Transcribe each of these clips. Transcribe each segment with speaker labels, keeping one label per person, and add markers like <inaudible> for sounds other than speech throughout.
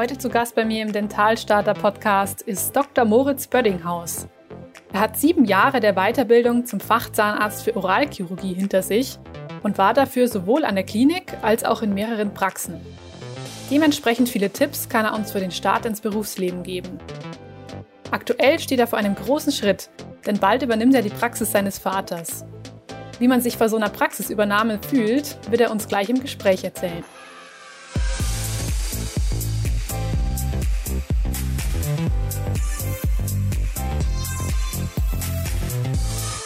Speaker 1: Heute zu Gast bei mir im Dentalstarter Podcast ist Dr. Moritz Böddinghaus. Er hat sieben Jahre der Weiterbildung zum Fachzahnarzt für Oralchirurgie hinter sich und war dafür sowohl an der Klinik als auch in mehreren Praxen. Dementsprechend viele Tipps kann er uns für den Start ins Berufsleben geben. Aktuell steht er vor einem großen Schritt, denn bald übernimmt er die Praxis seines Vaters. Wie man sich vor so einer Praxisübernahme fühlt, wird er uns gleich im Gespräch erzählen.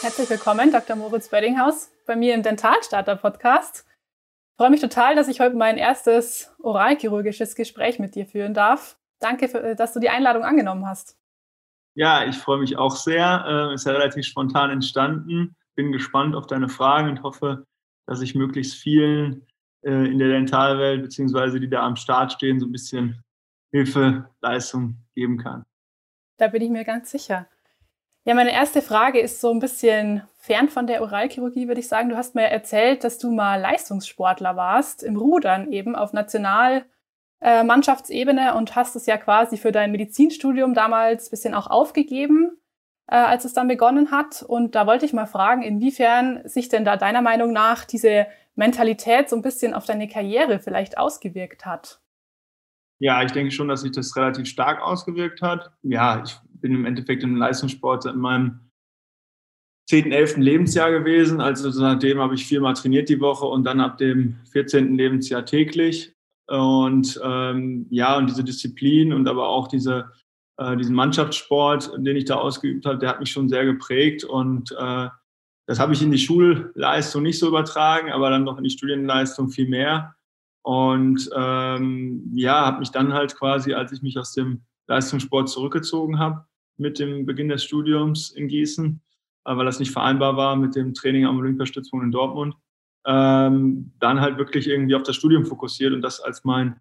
Speaker 1: Herzlich willkommen, Dr. Moritz Böddinghaus, bei mir im Dentalstarter Podcast. Ich freue mich total, dass ich heute mein erstes oralchirurgisches Gespräch mit dir führen darf. Danke, für, dass du die Einladung angenommen hast.
Speaker 2: Ja, ich freue mich auch sehr. Äh, ist ja relativ spontan entstanden. Bin gespannt auf deine Fragen und hoffe, dass ich möglichst vielen äh, in der Dentalwelt beziehungsweise die da am Start stehen, so ein bisschen Hilfe, Leistung geben kann.
Speaker 1: Da bin ich mir ganz sicher. Ja, meine erste Frage ist so ein bisschen fern von der Oralchirurgie, würde ich sagen. Du hast mir erzählt, dass du mal Leistungssportler warst, im Rudern eben auf Nationalmannschaftsebene äh, und hast es ja quasi für dein Medizinstudium damals ein bisschen auch aufgegeben, äh, als es dann begonnen hat. Und da wollte ich mal fragen, inwiefern sich denn da deiner Meinung nach diese Mentalität so ein bisschen auf deine Karriere vielleicht ausgewirkt hat.
Speaker 2: Ja, ich denke schon, dass sich das relativ stark ausgewirkt hat. Ja, ich bin im Endeffekt im Leistungssport in meinem 10., 11. Lebensjahr gewesen. Also seitdem habe ich viermal trainiert die Woche und dann ab dem 14. Lebensjahr täglich. Und ähm, ja, und diese Disziplin und aber auch diese, äh, diesen Mannschaftssport, den ich da ausgeübt habe, der hat mich schon sehr geprägt. Und äh, das habe ich in die Schulleistung nicht so übertragen, aber dann noch in die Studienleistung viel mehr. Und ähm, ja, habe mich dann halt quasi, als ich mich aus dem Leistungssport zurückgezogen habe, mit dem Beginn des Studiums in Gießen, äh, weil das nicht vereinbar war mit dem Training am Olympiastützpunkt in Dortmund. Ähm, dann halt wirklich irgendwie auf das Studium fokussiert und das als mein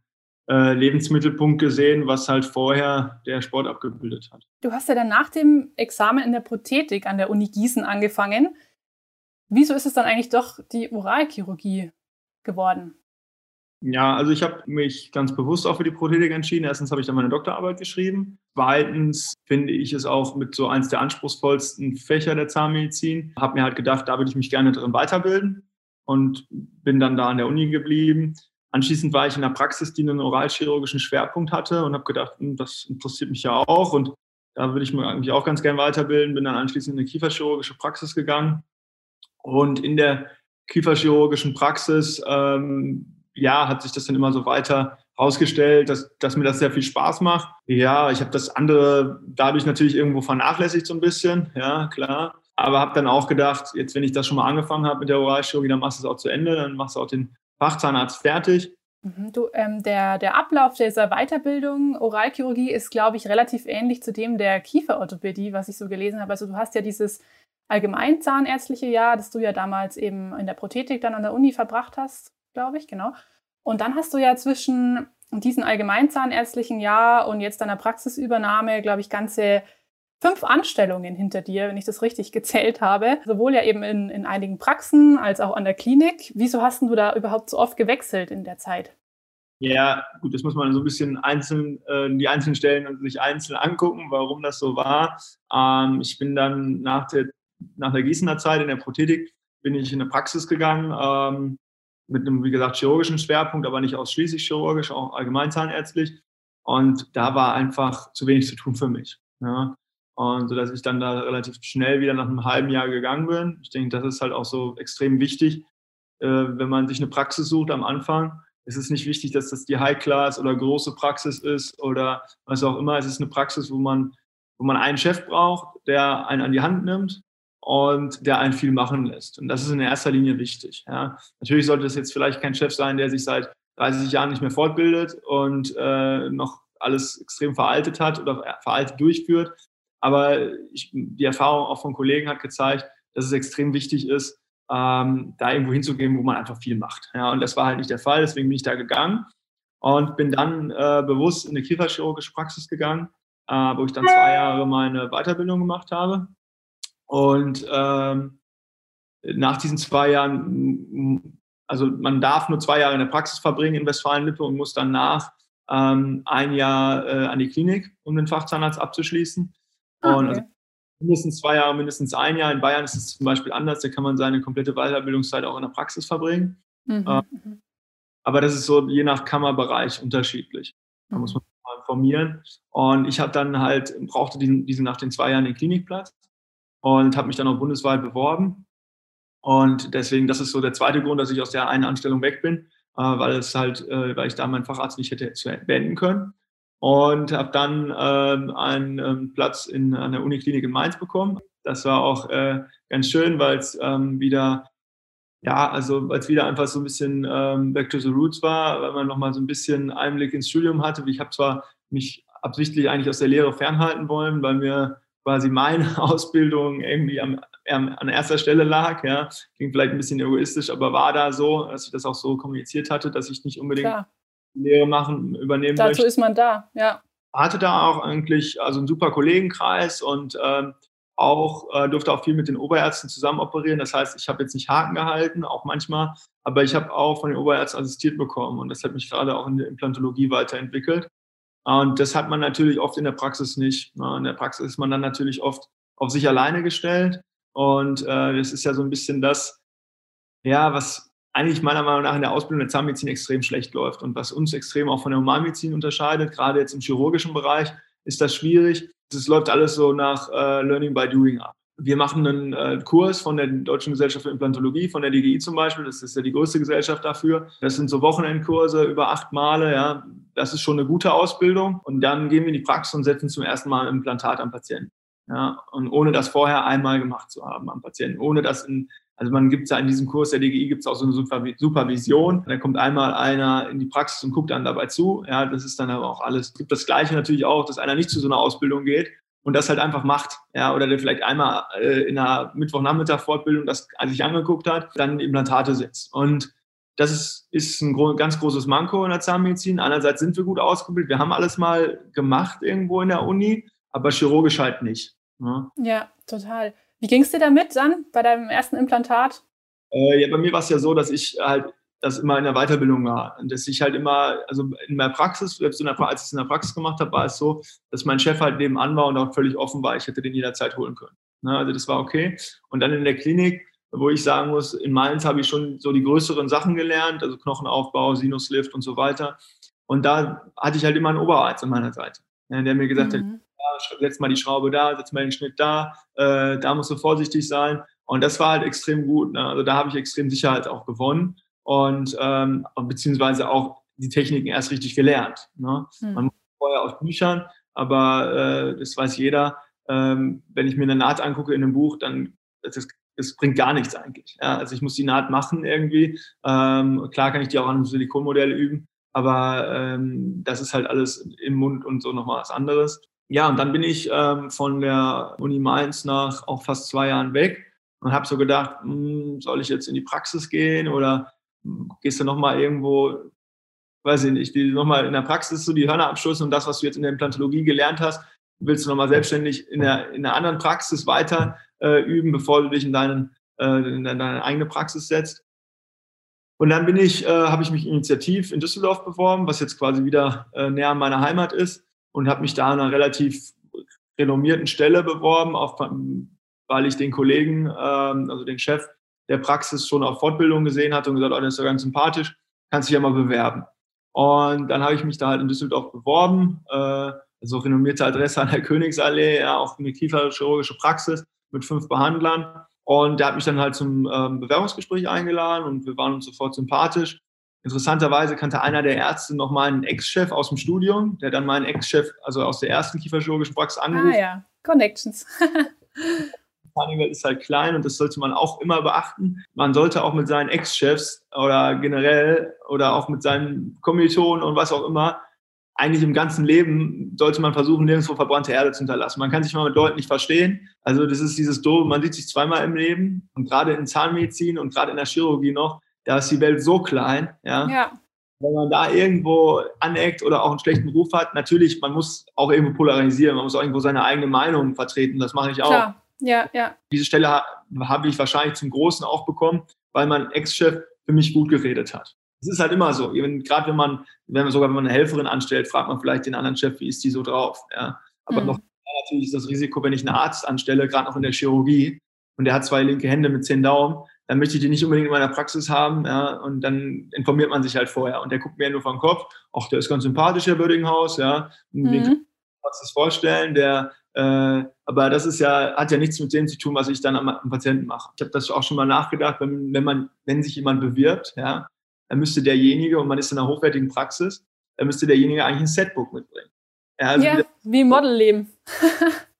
Speaker 2: äh, Lebensmittelpunkt gesehen, was halt vorher der Sport abgebildet hat.
Speaker 1: Du hast ja dann nach dem Examen in der Prothetik an der Uni Gießen angefangen. Wieso ist es dann eigentlich doch die Oralchirurgie geworden?
Speaker 2: Ja, also ich habe mich ganz bewusst auch für die Prothetik entschieden. Erstens habe ich dann meine Doktorarbeit geschrieben. Zweitens finde ich es auch mit so eins der anspruchsvollsten Fächer der Zahnmedizin. Habe mir halt gedacht, da würde ich mich gerne drin weiterbilden und bin dann da an der Uni geblieben. Anschließend war ich in der Praxis, die einen oralchirurgischen Schwerpunkt hatte und habe gedacht, hm, das interessiert mich ja auch und da würde ich mich eigentlich auch ganz gerne weiterbilden. Bin dann anschließend in eine kieferchirurgische Praxis gegangen und in der kieferchirurgischen Praxis ähm, ja, hat sich das dann immer so weiter herausgestellt, dass, dass mir das sehr viel Spaß macht. Ja, ich habe das andere dadurch natürlich irgendwo vernachlässigt so ein bisschen, ja, klar. Aber habe dann auch gedacht, jetzt wenn ich das schon mal angefangen habe mit der Oralchirurgie, dann machst du es auch zu Ende, dann machst du auch den Fachzahnarzt fertig.
Speaker 1: Mhm, du, ähm, der, der Ablauf dieser Weiterbildung Oralchirurgie ist, glaube ich, relativ ähnlich zu dem der Kieferorthopädie, was ich so gelesen habe. Also du hast ja dieses allgemeinzahnärztliche Jahr, das du ja damals eben in der Prothetik dann an der Uni verbracht hast glaube ich, genau. Und dann hast du ja zwischen diesem allgemeinzahnärztlichen Jahr und jetzt deiner Praxisübernahme, glaube ich, ganze fünf Anstellungen hinter dir, wenn ich das richtig gezählt habe. Sowohl ja eben in, in einigen Praxen als auch an der Klinik. Wieso hast du da überhaupt so oft gewechselt in der Zeit?
Speaker 2: Ja, gut, das muss man so ein bisschen einzeln, äh, die einzelnen Stellen und sich einzeln angucken, warum das so war. Ähm, ich bin dann nach der, nach der Gießener Zeit in der Prothetik bin ich in eine Praxis gegangen, ähm, mit einem, wie gesagt, chirurgischen Schwerpunkt, aber nicht ausschließlich chirurgisch, auch allgemeinzahnärztlich. Und da war einfach zu wenig zu tun für mich. Ja. Und so dass ich dann da relativ schnell wieder nach einem halben Jahr gegangen bin. Ich denke, das ist halt auch so extrem wichtig, äh, wenn man sich eine Praxis sucht am Anfang. Es ist nicht wichtig, dass das die High-Class oder große Praxis ist oder was auch immer. Es ist eine Praxis, wo man, wo man einen Chef braucht, der einen an die Hand nimmt und der einen viel machen lässt. Und das ist in erster Linie wichtig. Ja. Natürlich sollte es jetzt vielleicht kein Chef sein, der sich seit 30 Jahren nicht mehr fortbildet und äh, noch alles extrem veraltet hat oder veraltet durchführt. Aber ich, die Erfahrung auch von Kollegen hat gezeigt, dass es extrem wichtig ist, ähm, da irgendwo hinzugehen, wo man einfach viel macht. Ja, und das war halt nicht der Fall, deswegen bin ich da gegangen und bin dann äh, bewusst in eine kieferchirurgische Praxis gegangen, äh, wo ich dann zwei Jahre meine Weiterbildung gemacht habe und ähm, nach diesen zwei Jahren, also man darf nur zwei Jahre in der Praxis verbringen in Westfalen-Lippe und muss danach ähm, ein Jahr äh, an die Klinik, um den Fachzahnarzt abzuschließen. Ah, und also mindestens zwei Jahre, mindestens ein Jahr. In Bayern ist es zum Beispiel anders, da kann man seine komplette Weiterbildungszeit auch in der Praxis verbringen. Mhm. Äh, mhm. aber das ist so je nach Kammerbereich unterschiedlich. Da muss mhm. man mal informieren. Und ich habe dann halt, brauchte diesen, diesen nach den zwei Jahren den Klinikplatz und habe mich dann auch bundesweit beworben. Und deswegen, das ist so der zweite Grund, dass ich aus der einen Anstellung weg bin, äh, weil es halt, äh, weil ich da meinen Facharzt nicht hätte beenden können und habe dann ähm, einen ähm, Platz in, an der Uniklinik in Mainz bekommen. Das war auch äh, ganz schön, weil es ähm, wieder, ja, also weil es wieder einfach so ein bisschen ähm, back to the roots war, weil man nochmal so ein bisschen Einblick ins Studium hatte. Ich habe zwar mich absichtlich eigentlich aus der Lehre fernhalten wollen, weil mir quasi meine <laughs> Ausbildung irgendwie am, an erster Stelle lag. Ja. Klingt vielleicht ein bisschen egoistisch, aber war da so, dass ich das auch so kommuniziert hatte, dass ich nicht unbedingt Klar. Lehre machen, übernehmen
Speaker 1: Dazu möchte. ist man da, ja.
Speaker 2: Hatte da auch eigentlich also einen super Kollegenkreis und ähm, auch äh, durfte auch viel mit den Oberärzten zusammen operieren. Das heißt, ich habe jetzt nicht Haken gehalten, auch manchmal, aber ich habe auch von den Oberärzten assistiert bekommen und das hat mich gerade auch in der Implantologie weiterentwickelt. Und das hat man natürlich oft in der Praxis nicht. Ne? In der Praxis ist man dann natürlich oft auf sich alleine gestellt und äh, das ist ja so ein bisschen das, ja, was eigentlich meiner Meinung nach in der Ausbildung der Zahnmedizin extrem schlecht läuft. Und was uns extrem auch von der Humanmedizin unterscheidet, gerade jetzt im chirurgischen Bereich, ist das schwierig. Es läuft alles so nach äh, Learning by Doing ab. Wir machen einen äh, Kurs von der Deutschen Gesellschaft für Implantologie, von der DGI zum Beispiel. Das ist ja die größte Gesellschaft dafür. Das sind so Wochenendkurse über acht Male. Ja, das ist schon eine gute Ausbildung. Und dann gehen wir in die Praxis und setzen zum ersten Mal ein Implantat am Patienten. Ja, und ohne das vorher einmal gemacht zu haben am Patienten, ohne das in also man gibt es ja in diesem Kurs der DGI gibt es auch so eine Supervision. Da kommt einmal einer in die Praxis und guckt dann dabei zu. Ja, das ist dann aber auch alles. Es gibt das Gleiche natürlich auch, dass einer nicht zu so einer Ausbildung geht und das halt einfach macht. Ja, oder der vielleicht einmal äh, in einer Mittwochnachmittag Fortbildung das sich angeguckt hat, dann Implantate setzt. Und das ist, ist ein gro ganz großes Manko in der Zahnmedizin. Einerseits sind wir gut ausgebildet. Wir haben alles mal gemacht irgendwo in der Uni, aber chirurgisch halt nicht.
Speaker 1: Ja, ja total. Wie ging es dir damit dann bei deinem ersten Implantat?
Speaker 2: Äh, ja, bei mir war es ja so, dass ich halt das immer in der Weiterbildung war. Und dass ich halt immer, also in der Praxis, selbst in der, als ich es in der Praxis gemacht habe, war es so, dass mein Chef halt nebenan war und auch völlig offen war. Ich hätte den jederzeit holen können. Ne? Also das war okay. Und dann in der Klinik, wo ich sagen muss, in Mainz habe ich schon so die größeren Sachen gelernt, also Knochenaufbau, Sinuslift und so weiter. Und da hatte ich halt immer einen Oberarzt an meiner Seite, ne, der mir gesagt mhm. hat, setz mal die Schraube da, setz mal den Schnitt da, äh, da musst du vorsichtig sein. Und das war halt extrem gut. Ne? Also da habe ich extrem Sicherheit auch gewonnen und ähm, beziehungsweise auch die Techniken erst richtig gelernt. Ne? Mhm. Man muss vorher aus Büchern, aber äh, das weiß jeder. Ähm, wenn ich mir eine Naht angucke in einem Buch, dann das, das bringt gar nichts eigentlich. Ja? Also ich muss die Naht machen irgendwie. Ähm, klar kann ich die auch an einem Silikonmodell üben, aber ähm, das ist halt alles im Mund und so nochmal was anderes ja, und dann bin ich ähm, von der Uni Mainz nach auch fast zwei Jahren weg und habe so gedacht, mh, hm, soll ich jetzt in die Praxis gehen oder hm, gehst du nochmal irgendwo, weiß ich nicht, nochmal in der Praxis so die Hörner abstoßen und das, was du jetzt in der Implantologie gelernt hast, willst du nochmal selbstständig in der, in der anderen Praxis weiter äh, üben, bevor du dich in, deinen, äh, in deine eigene Praxis setzt. Und dann bin ich, äh, habe ich mich initiativ in Düsseldorf beworben, was jetzt quasi wieder äh, näher an meiner Heimat ist und habe mich da an einer relativ renommierten Stelle beworben, auf, weil ich den Kollegen, ähm, also den Chef der Praxis schon auf Fortbildung gesehen hatte und gesagt, oh, das ist ja ganz sympathisch, kannst dich ja mal bewerben. Und dann habe ich mich da halt in Düsseldorf beworben, äh, also renommierte Adresse an der Königsallee, ja, auch eine kieferchirurgische Praxis mit fünf Behandlern. Und der hat mich dann halt zum ähm, Bewerbungsgespräch eingeladen und wir waren uns sofort sympathisch. Interessanterweise kannte einer der Ärzte noch meinen Ex-Chef aus dem Studium, der dann meinen Ex-Chef, also aus der ersten kieferchirurgischen Praxis angerufen.
Speaker 1: Ah ja, Connections. <laughs>
Speaker 2: Zahnwelt ist halt klein und das sollte man auch immer beachten. Man sollte auch mit seinen Ex-Chefs oder generell oder auch mit seinen Kommilitonen und was auch immer, eigentlich im ganzen Leben sollte man versuchen, nirgendwo verbrannte Erde zu hinterlassen. Man kann sich mal mit Leuten nicht verstehen. Also das ist dieses Doof, man sieht sich zweimal im Leben und gerade in Zahnmedizin und gerade in der Chirurgie noch, da ist die Welt so klein, ja. ja. Wenn man da irgendwo aneckt oder auch einen schlechten Ruf hat, natürlich, man muss auch irgendwo polarisieren, man muss auch irgendwo seine eigene Meinung vertreten, das mache ich auch. Klar.
Speaker 1: Ja, ja.
Speaker 2: Diese Stelle habe ich wahrscheinlich zum Großen auch bekommen, weil mein Ex-Chef für mich gut geredet hat. es ist halt immer so. Gerade wenn man, wenn man sogar wenn man eine Helferin anstellt, fragt man vielleicht den anderen Chef, wie ist die so drauf. Ja. Aber mhm. noch natürlich ist das Risiko, wenn ich einen Arzt anstelle, gerade noch in der Chirurgie, und der hat zwei linke Hände mit zehn Daumen, dann möchte ich die nicht unbedingt in meiner Praxis haben. Ja, und dann informiert man sich halt vorher. Und der guckt mir nur vom Kopf, ach, der ist ganz sympathisch, Herr Bördinghaus, ja. Mhm. Den kann ich das vorstellen, der, äh, aber das ist ja, hat ja nichts mit dem zu tun, was ich dann am, am Patienten mache. Ich habe das auch schon mal nachgedacht, wenn, wenn man, wenn sich jemand bewirbt, ja, dann müsste derjenige, und man ist in einer hochwertigen Praxis, dann müsste derjenige eigentlich ein Setbook mitbringen.
Speaker 1: Ja, also ja wie Modelleben. <laughs>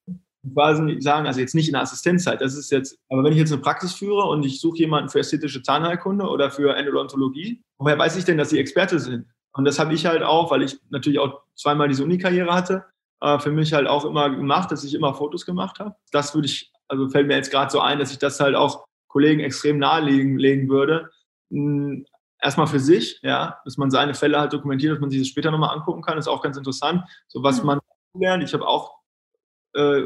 Speaker 2: quasi sagen, also jetzt nicht in der Assistenzzeit, das ist jetzt, aber wenn ich jetzt eine Praxis führe und ich suche jemanden für ästhetische Zahnheilkunde oder für Endodontologie, woher weiß ich denn, dass sie Experte sind? Und das habe ich halt auch, weil ich natürlich auch zweimal diese Uni-Karriere hatte, äh, für mich halt auch immer gemacht, dass ich immer Fotos gemacht habe. Das würde ich, also fällt mir jetzt gerade so ein, dass ich das halt auch Kollegen extrem nahelegen legen würde. Hm, erstmal für sich, ja, dass man seine Fälle halt dokumentiert, dass man sich das später nochmal angucken kann, ist auch ganz interessant. So was mhm. man lernt. Ich habe auch äh,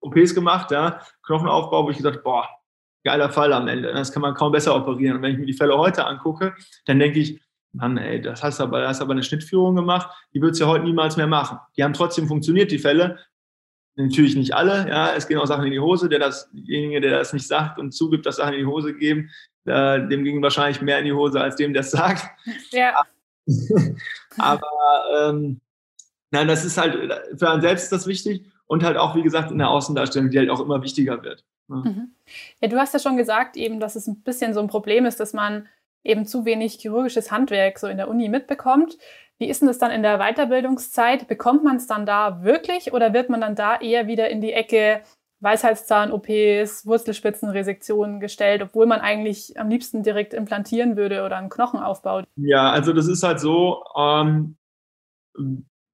Speaker 2: OPs gemacht, ja, Knochenaufbau, wo ich gesagt boah, geiler Fall am Ende. Das kann man kaum besser operieren. Und wenn ich mir die Fälle heute angucke, dann denke ich, Mann, ey, das hast aber, das hast aber eine Schnittführung gemacht, die wird es ja heute niemals mehr machen. Die haben trotzdem funktioniert, die Fälle. Natürlich nicht alle, ja, es gehen auch Sachen in die Hose. Der das, derjenige, der das nicht sagt und zugibt, dass Sachen in die Hose geben, äh, dem ging wahrscheinlich mehr in die Hose als dem, der es sagt. <laughs> Ja. <laughs> aber ähm, nein, das ist halt, für einen selbst ist das wichtig und halt auch, wie gesagt, in der Außendarstellung, die halt auch immer wichtiger wird.
Speaker 1: Ne? Mhm. Ja, du hast ja schon gesagt, eben, dass es ein bisschen so ein Problem ist, dass man eben zu wenig chirurgisches Handwerk so in der Uni mitbekommt. Wie ist denn das dann in der Weiterbildungszeit? Bekommt man es dann da wirklich oder wird man dann da eher wieder in die Ecke Weisheitszahn-OPs, Wurzelspitzenresektionen gestellt, obwohl man eigentlich am liebsten direkt implantieren würde oder einen Knochen aufbaut?
Speaker 2: Ja, also das ist halt so, ähm,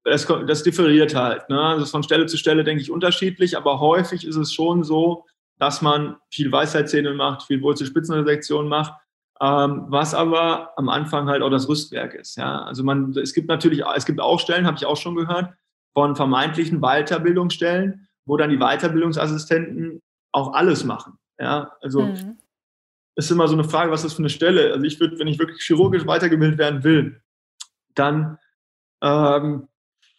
Speaker 2: das, das differiert halt. Ne? Also von Stelle zu Stelle denke ich unterschiedlich, aber häufig ist es schon so, dass man viel Weisheitszähne macht, viel Wurzelspitzenresektion macht, ähm, was aber am Anfang halt auch das Rüstwerk ist. Ja? Also man, es gibt natürlich, es gibt auch Stellen, habe ich auch schon gehört, von vermeintlichen Weiterbildungsstellen, wo dann die Weiterbildungsassistenten auch alles machen. Ja, also mhm. ist immer so eine Frage, was ist das für eine Stelle? Also ich würde, wenn ich wirklich chirurgisch weitergebildet werden will, dann ähm,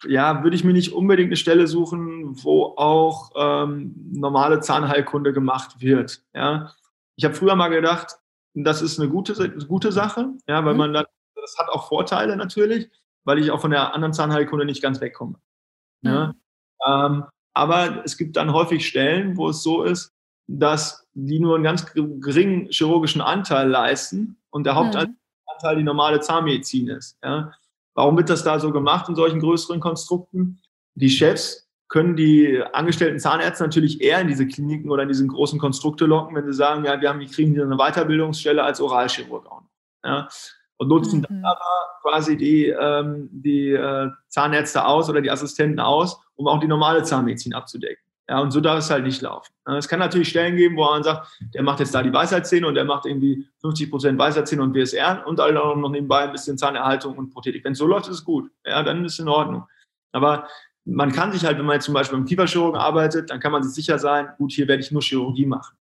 Speaker 2: ja, würde ich mir nicht unbedingt eine Stelle suchen, wo auch ähm, normale Zahnheilkunde gemacht wird. Ja. Ich habe früher mal gedacht, das ist eine gute, gute Sache, ja, weil mhm. man dann, das hat auch Vorteile natürlich, weil ich auch von der anderen Zahnheilkunde nicht ganz wegkomme. Ja. Mhm. Ähm, aber es gibt dann häufig Stellen, wo es so ist, dass die nur einen ganz geringen chirurgischen Anteil leisten und der Hauptanteil mhm. die normale Zahnmedizin ist. Ja. Warum wird das da so gemacht in solchen größeren Konstrukten? Die Chefs können die angestellten Zahnärzte natürlich eher in diese Kliniken oder in diesen großen Konstrukte locken, wenn sie sagen, ja, wir haben, wir kriegen hier eine Weiterbildungsstelle als Oralchirurg auch noch. Ja, und nutzen mhm. dann aber quasi die, ähm, die äh, Zahnärzte aus oder die Assistenten aus, um auch die normale Zahnmedizin abzudecken. Ja, und so darf es halt nicht laufen. Es kann natürlich Stellen geben, wo man sagt, der macht jetzt da die Weisheitszähne und der macht irgendwie 50 Prozent Weisheitszähne und WSR und alle auch noch nebenbei ein bisschen Zahnerhaltung und Prothetik. Wenn es so läuft, ist es gut. Ja, dann ist es in Ordnung. Aber man kann sich halt, wenn man jetzt zum Beispiel beim Kieferchirurgen arbeitet, dann kann man sich sicher sein, gut, hier werde ich nur Chirurgie machen.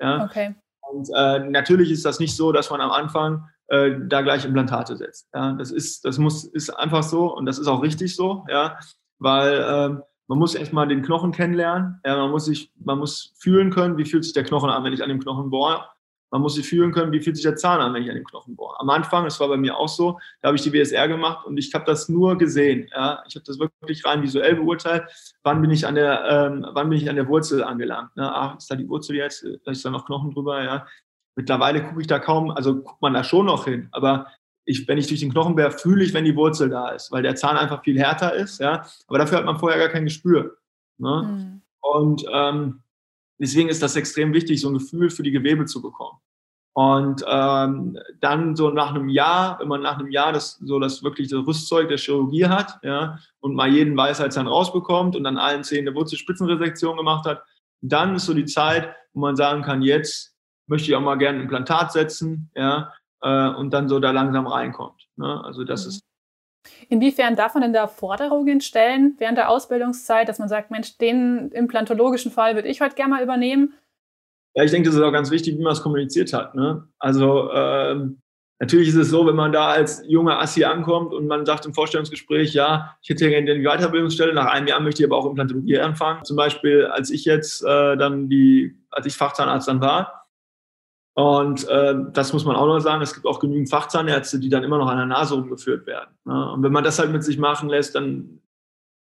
Speaker 2: Ja? Okay. Und äh, natürlich ist das nicht so, dass man am Anfang äh, da gleich Implantate setzt. Ja? Das ist, das muss, ist einfach so und das ist auch richtig so, ja, weil ähm, man muss erstmal den Knochen kennenlernen. Ja, man muss sich, man muss fühlen können, wie fühlt sich der Knochen an, wenn ich an dem Knochen bohre. Man muss sich fühlen können, wie fühlt sich der Zahn an, wenn ich an dem Knochen bohre. Am Anfang, das war bei mir auch so, da habe ich die WSR gemacht und ich habe das nur gesehen. Ja, ich habe das wirklich rein visuell beurteilt. Wann bin ich an der, ähm, wann bin ich an der Wurzel angelangt? Ne? Ach, ist da die Wurzel jetzt? Da ist da noch Knochen drüber? Ja. Mittlerweile gucke ich da kaum, also guckt man da schon noch hin, aber ich, wenn ich durch den Knochen bär, fühle ich, wenn die Wurzel da ist, weil der Zahn einfach viel härter ist. Ja? Aber dafür hat man vorher gar kein Gespür. Ne? Mhm. Und ähm, deswegen ist das extrem wichtig, so ein Gefühl für die Gewebe zu bekommen. Und ähm, dann so nach einem Jahr, wenn man nach einem Jahr das so das wirklich das Rüstzeug der Chirurgie hat, ja, und mal jeden Weisheitszahn rausbekommt und dann allen Zähnen eine Wurzelspitzenresektion gemacht hat, dann ist so die Zeit, wo man sagen kann, jetzt möchte ich auch mal gerne ein Implantat setzen, ja, äh, und dann so da langsam reinkommt. Ne? Also das mhm. ist.
Speaker 1: Inwiefern darf man denn da Forderungen stellen während der Ausbildungszeit, dass man sagt, Mensch, den implantologischen Fall würde ich heute gerne mal übernehmen?
Speaker 2: Ja, ich denke, das ist auch ganz wichtig, wie man es kommuniziert hat. Ne? Also ähm, Natürlich ist es so, wenn man da als junger Assi ankommt und man sagt im Vorstellungsgespräch, ja, ich hätte gerne die Weiterbildungsstelle, nach einem Jahr möchte ich aber auch Implantologie anfangen. Zum Beispiel, als ich jetzt äh, dann die, als ich Fachzahnarzt dann war. Und äh, das muss man auch noch sagen, es gibt auch genügend Fachzahnärzte, die dann immer noch an der Nase rumgeführt werden. Ne? Und wenn man das halt mit sich machen lässt, dann,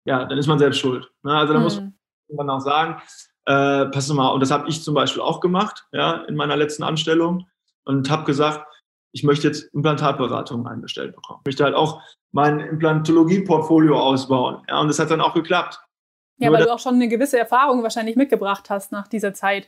Speaker 2: ja, dann ist man selbst schuld. Ne? Also da mhm. muss man auch sagen, äh, pass mal, und das habe ich zum Beispiel auch gemacht, ja, in meiner letzten Anstellung und habe gesagt, ich möchte jetzt Implantatberatung eingestellt bekommen. Ich möchte halt auch mein Implantologie-Portfolio ausbauen. Ja, und das hat dann auch geklappt.
Speaker 1: Ja, Nur weil du auch schon eine gewisse Erfahrung wahrscheinlich mitgebracht hast nach dieser Zeit.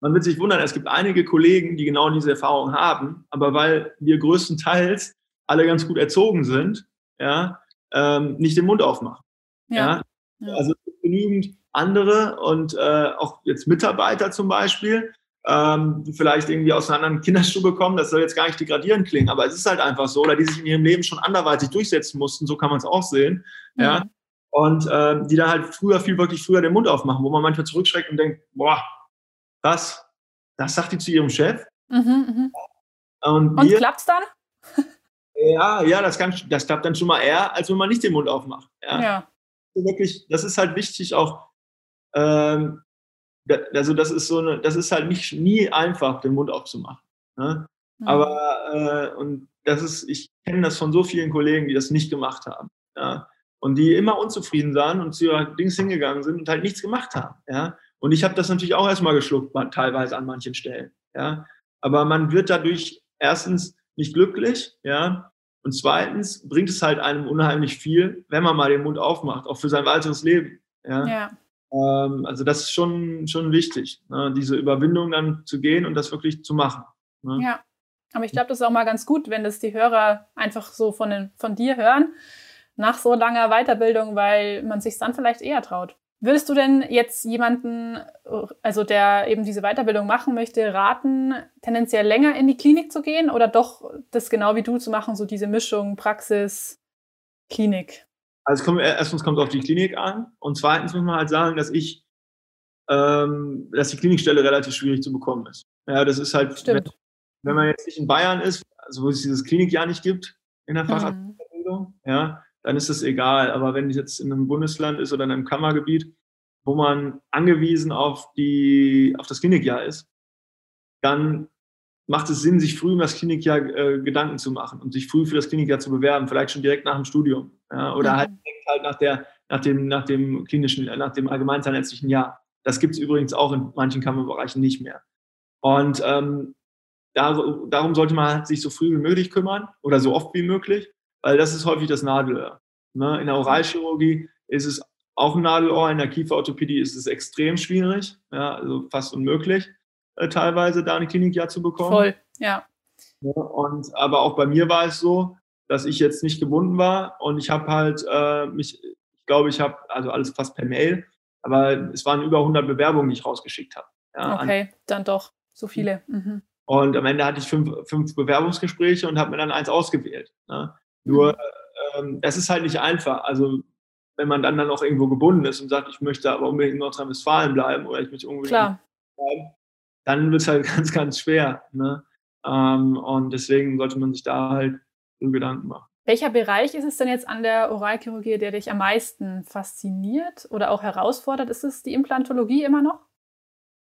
Speaker 2: Man wird sich wundern, es gibt einige Kollegen, die genau diese Erfahrung haben, aber weil wir größtenteils alle ganz gut erzogen sind, ja, ähm, nicht den Mund aufmachen. Ja. ja. Also genügend andere und äh, auch jetzt Mitarbeiter zum Beispiel, ähm, die vielleicht irgendwie aus einer anderen Kinderstube kommen, das soll jetzt gar nicht degradierend klingen, aber es ist halt einfach so, oder die sich in ihrem Leben schon anderweitig durchsetzen mussten, so kann man es auch sehen, mhm. ja, und ähm, die dann halt früher, viel wirklich früher den Mund aufmachen, wo man manchmal zurückschreckt und denkt, boah, was, das sagt die zu ihrem Chef? Mhm,
Speaker 1: mh. Und, und klappt's dann?
Speaker 2: ja, ja, das, kann, das klappt dann schon mal eher, als wenn man nicht den Mund aufmacht. Ja. ja. Wirklich, das ist halt wichtig, auch ähm, also das ist so eine, das ist halt nicht nie einfach, den Mund aufzumachen. Ne? Mhm. Aber äh, und das ist, ich kenne das von so vielen Kollegen, die das nicht gemacht haben. Ja? Und die immer unzufrieden waren und zu ihrer Dings hingegangen sind und halt nichts gemacht haben. Ja? Und ich habe das natürlich auch erstmal geschluckt, teilweise an manchen Stellen. Ja? Aber man wird dadurch erstens nicht glücklich, ja. Und zweitens bringt es halt einem unheimlich viel, wenn man mal den Mund aufmacht, auch für sein weiteres Leben. Ja. ja. Ähm, also das ist schon, schon wichtig, ne, diese Überwindung dann zu gehen und das wirklich zu machen.
Speaker 1: Ne? Ja, aber ich glaube, das ist auch mal ganz gut, wenn das die Hörer einfach so von, den, von dir hören, nach so langer Weiterbildung, weil man sich dann vielleicht eher traut. Würdest du denn jetzt jemanden, also der eben diese Weiterbildung machen möchte, raten, tendenziell länger in die Klinik zu gehen oder doch das genau wie du zu machen, so diese Mischung Praxis, Klinik?
Speaker 2: Also kommt, erstens kommt es auf die Klinik an und zweitens muss man halt sagen, dass ich, ähm, dass die Klinikstelle relativ schwierig zu bekommen ist. Ja, das ist halt, wenn, wenn, man jetzt nicht in Bayern ist, also wo es dieses Klinikjahr nicht gibt in der Facharztbildung, mhm. ja, dann ist das egal. Aber wenn es jetzt in einem Bundesland ist oder in einem Kammergebiet, wo man angewiesen auf, die, auf das Klinikjahr ist, dann macht es Sinn, sich früh um das Klinikjahr äh, Gedanken zu machen und sich früh für das Klinikjahr zu bewerben, vielleicht schon direkt nach dem Studium. Ja, oder mhm. halt, halt nach, der, nach, dem, nach dem klinischen, nach dem allgemeinzahnärztlichen Jahr. Das gibt es übrigens auch in manchen Kammerbereichen nicht mehr. Und ähm, dar, darum sollte man halt sich so früh wie möglich kümmern oder so oft wie möglich, weil das ist häufig das Nadelöhr. Ne? In der Oralchirurgie ist es auch ein Nadelohr, in der Kieferorthopädie ist es extrem schwierig, ja, also fast unmöglich, äh, teilweise da ein Klinikjahr zu bekommen.
Speaker 1: Voll, ja.
Speaker 2: ja. Und aber auch bei mir war es so, dass ich jetzt nicht gebunden war und ich habe halt äh, mich, ich glaube, ich habe also alles fast per Mail, aber es waren über 100 Bewerbungen, die ich rausgeschickt habe.
Speaker 1: Ja, okay, an, dann doch so viele. Mhm.
Speaker 2: Und am Ende hatte ich fünf, fünf Bewerbungsgespräche und habe mir dann eins ausgewählt. Ne? Nur, mhm. ähm, das ist halt nicht einfach. Also, wenn man dann, dann auch irgendwo gebunden ist und sagt, ich möchte aber unbedingt in Nordrhein-Westfalen bleiben oder ich möchte unbedingt
Speaker 1: Klar.
Speaker 2: bleiben, dann wird es halt <laughs> ganz, ganz schwer. Ne? Ähm, und deswegen sollte man sich da halt Gedanken machen.
Speaker 1: Welcher Bereich ist es denn jetzt an der Oralchirurgie, der dich am meisten fasziniert oder auch herausfordert? Ist es die Implantologie immer noch?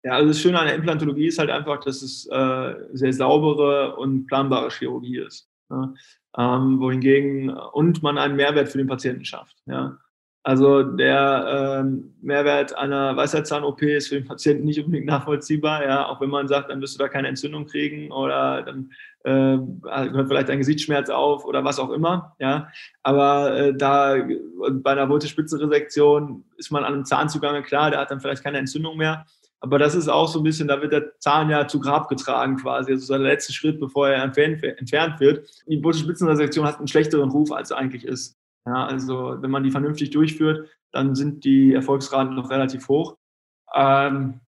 Speaker 2: Ja, also das Schöne an der Implantologie ist halt einfach, dass es äh, sehr saubere und planbare Chirurgie ist. Ähm, wohingegen und man einen Mehrwert für den Patienten schafft. Ja? Also der ähm, Mehrwert einer Weisheitszahn-OP ist für den Patienten nicht unbedingt nachvollziehbar, ja, auch wenn man sagt, dann wirst du da keine Entzündung kriegen oder dann äh, hört vielleicht ein Gesichtsschmerz auf oder was auch immer, ja. Aber äh, da bei einer Wurzelspitzenresektion ist man an einem Zahnzugang klar, der hat dann vielleicht keine Entzündung mehr. Aber das ist auch so ein bisschen, da wird der Zahn ja zu Grab getragen quasi. Also so der letzte Schritt, bevor er entfernt, wird. Die Wurzelspitzenresektion hat einen schlechteren Ruf, als er eigentlich ist. Ja, also wenn man die vernünftig durchführt, dann sind die Erfolgsraten noch relativ hoch. Ähm,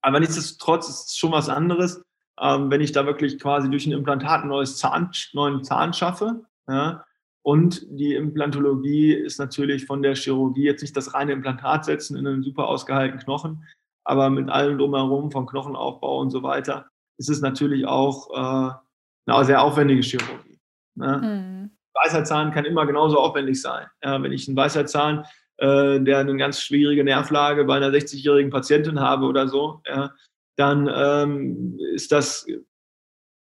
Speaker 2: aber nichtsdestotrotz ist es schon was anderes, ähm, wenn ich da wirklich quasi durch ein Implantat ein neues Zahn, neuen Zahn schaffe. Ja, und die Implantologie ist natürlich von der Chirurgie jetzt nicht das reine Implantat setzen in einen super ausgeheilten Knochen, aber mit allem drumherum, vom Knochenaufbau und so weiter, ist es natürlich auch äh, eine sehr aufwendige Chirurgie. Ne? Mhm. Weisheitszahn kann immer genauso aufwendig sein. Ja, wenn ich einen Weisheitszahn, äh, der eine ganz schwierige Nervlage bei einer 60-jährigen Patientin habe oder so, ja, dann ähm, ist das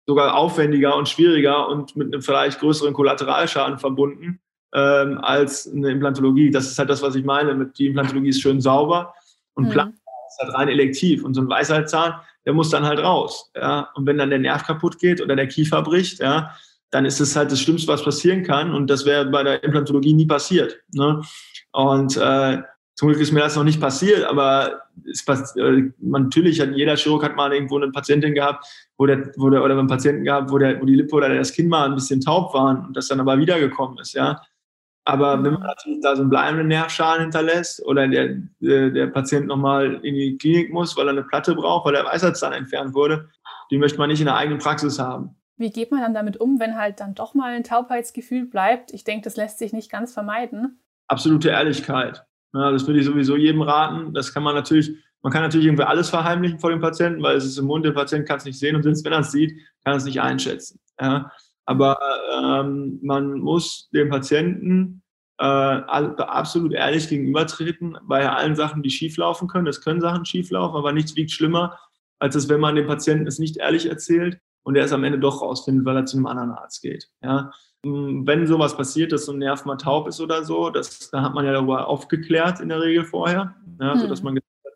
Speaker 2: sogar aufwendiger und schwieriger und mit einem vielleicht größeren Kollateralschaden verbunden ähm, als eine Implantologie. Das ist halt das, was ich meine. Mit die Implantologie ist schön sauber und mhm. Plan ist halt rein elektiv. Und so ein Weisheitszahn, der muss dann halt raus. Ja? Und wenn dann der Nerv kaputt geht oder der Kiefer bricht, ja, dann ist es halt das Schlimmste, was passieren kann. Und das wäre bei der Implantologie nie passiert. Ne? Und äh, zum Glück ist mir das noch nicht passiert, aber es pass äh, natürlich hat jeder Chirurg hat mal irgendwo eine Patientin gehabt, wo der, wo der oder einen Patienten gehabt, wo, der, wo die Lippe oder das Kinn mal ein bisschen taub waren und das dann aber wiedergekommen ist, ja. Aber wenn man natürlich da so einen bleibenden Nervschaden hinterlässt oder der, der, der Patient nochmal in die Klinik muss, weil er eine Platte braucht, weil der Weisheitszahn entfernt wurde, die möchte man nicht in der eigenen Praxis haben.
Speaker 1: Wie geht man dann damit um, wenn halt dann doch mal ein Taubheitsgefühl bleibt? Ich denke, das lässt sich nicht ganz vermeiden.
Speaker 2: Absolute Ehrlichkeit. Ja, das würde ich sowieso jedem raten. Das kann man natürlich, man kann natürlich irgendwie alles verheimlichen vor dem Patienten, weil es ist im Mund, der Patient kann es nicht sehen und selbst wenn er es sieht, kann er es nicht einschätzen. Ja. Aber ähm, man muss dem Patienten äh, absolut ehrlich gegenübertreten bei allen Sachen, die schieflaufen können. Es können Sachen schieflaufen, aber nichts wiegt schlimmer, als es, wenn man dem Patienten es nicht ehrlich erzählt und er es am Ende doch rausfindet, weil er zu einem anderen Arzt geht. Ja. Hm, wenn sowas passiert, dass so ein Nerv mal taub ist oder so, das, da hat man ja darüber aufgeklärt in der Regel vorher, ja, hm. sodass man gesagt hat,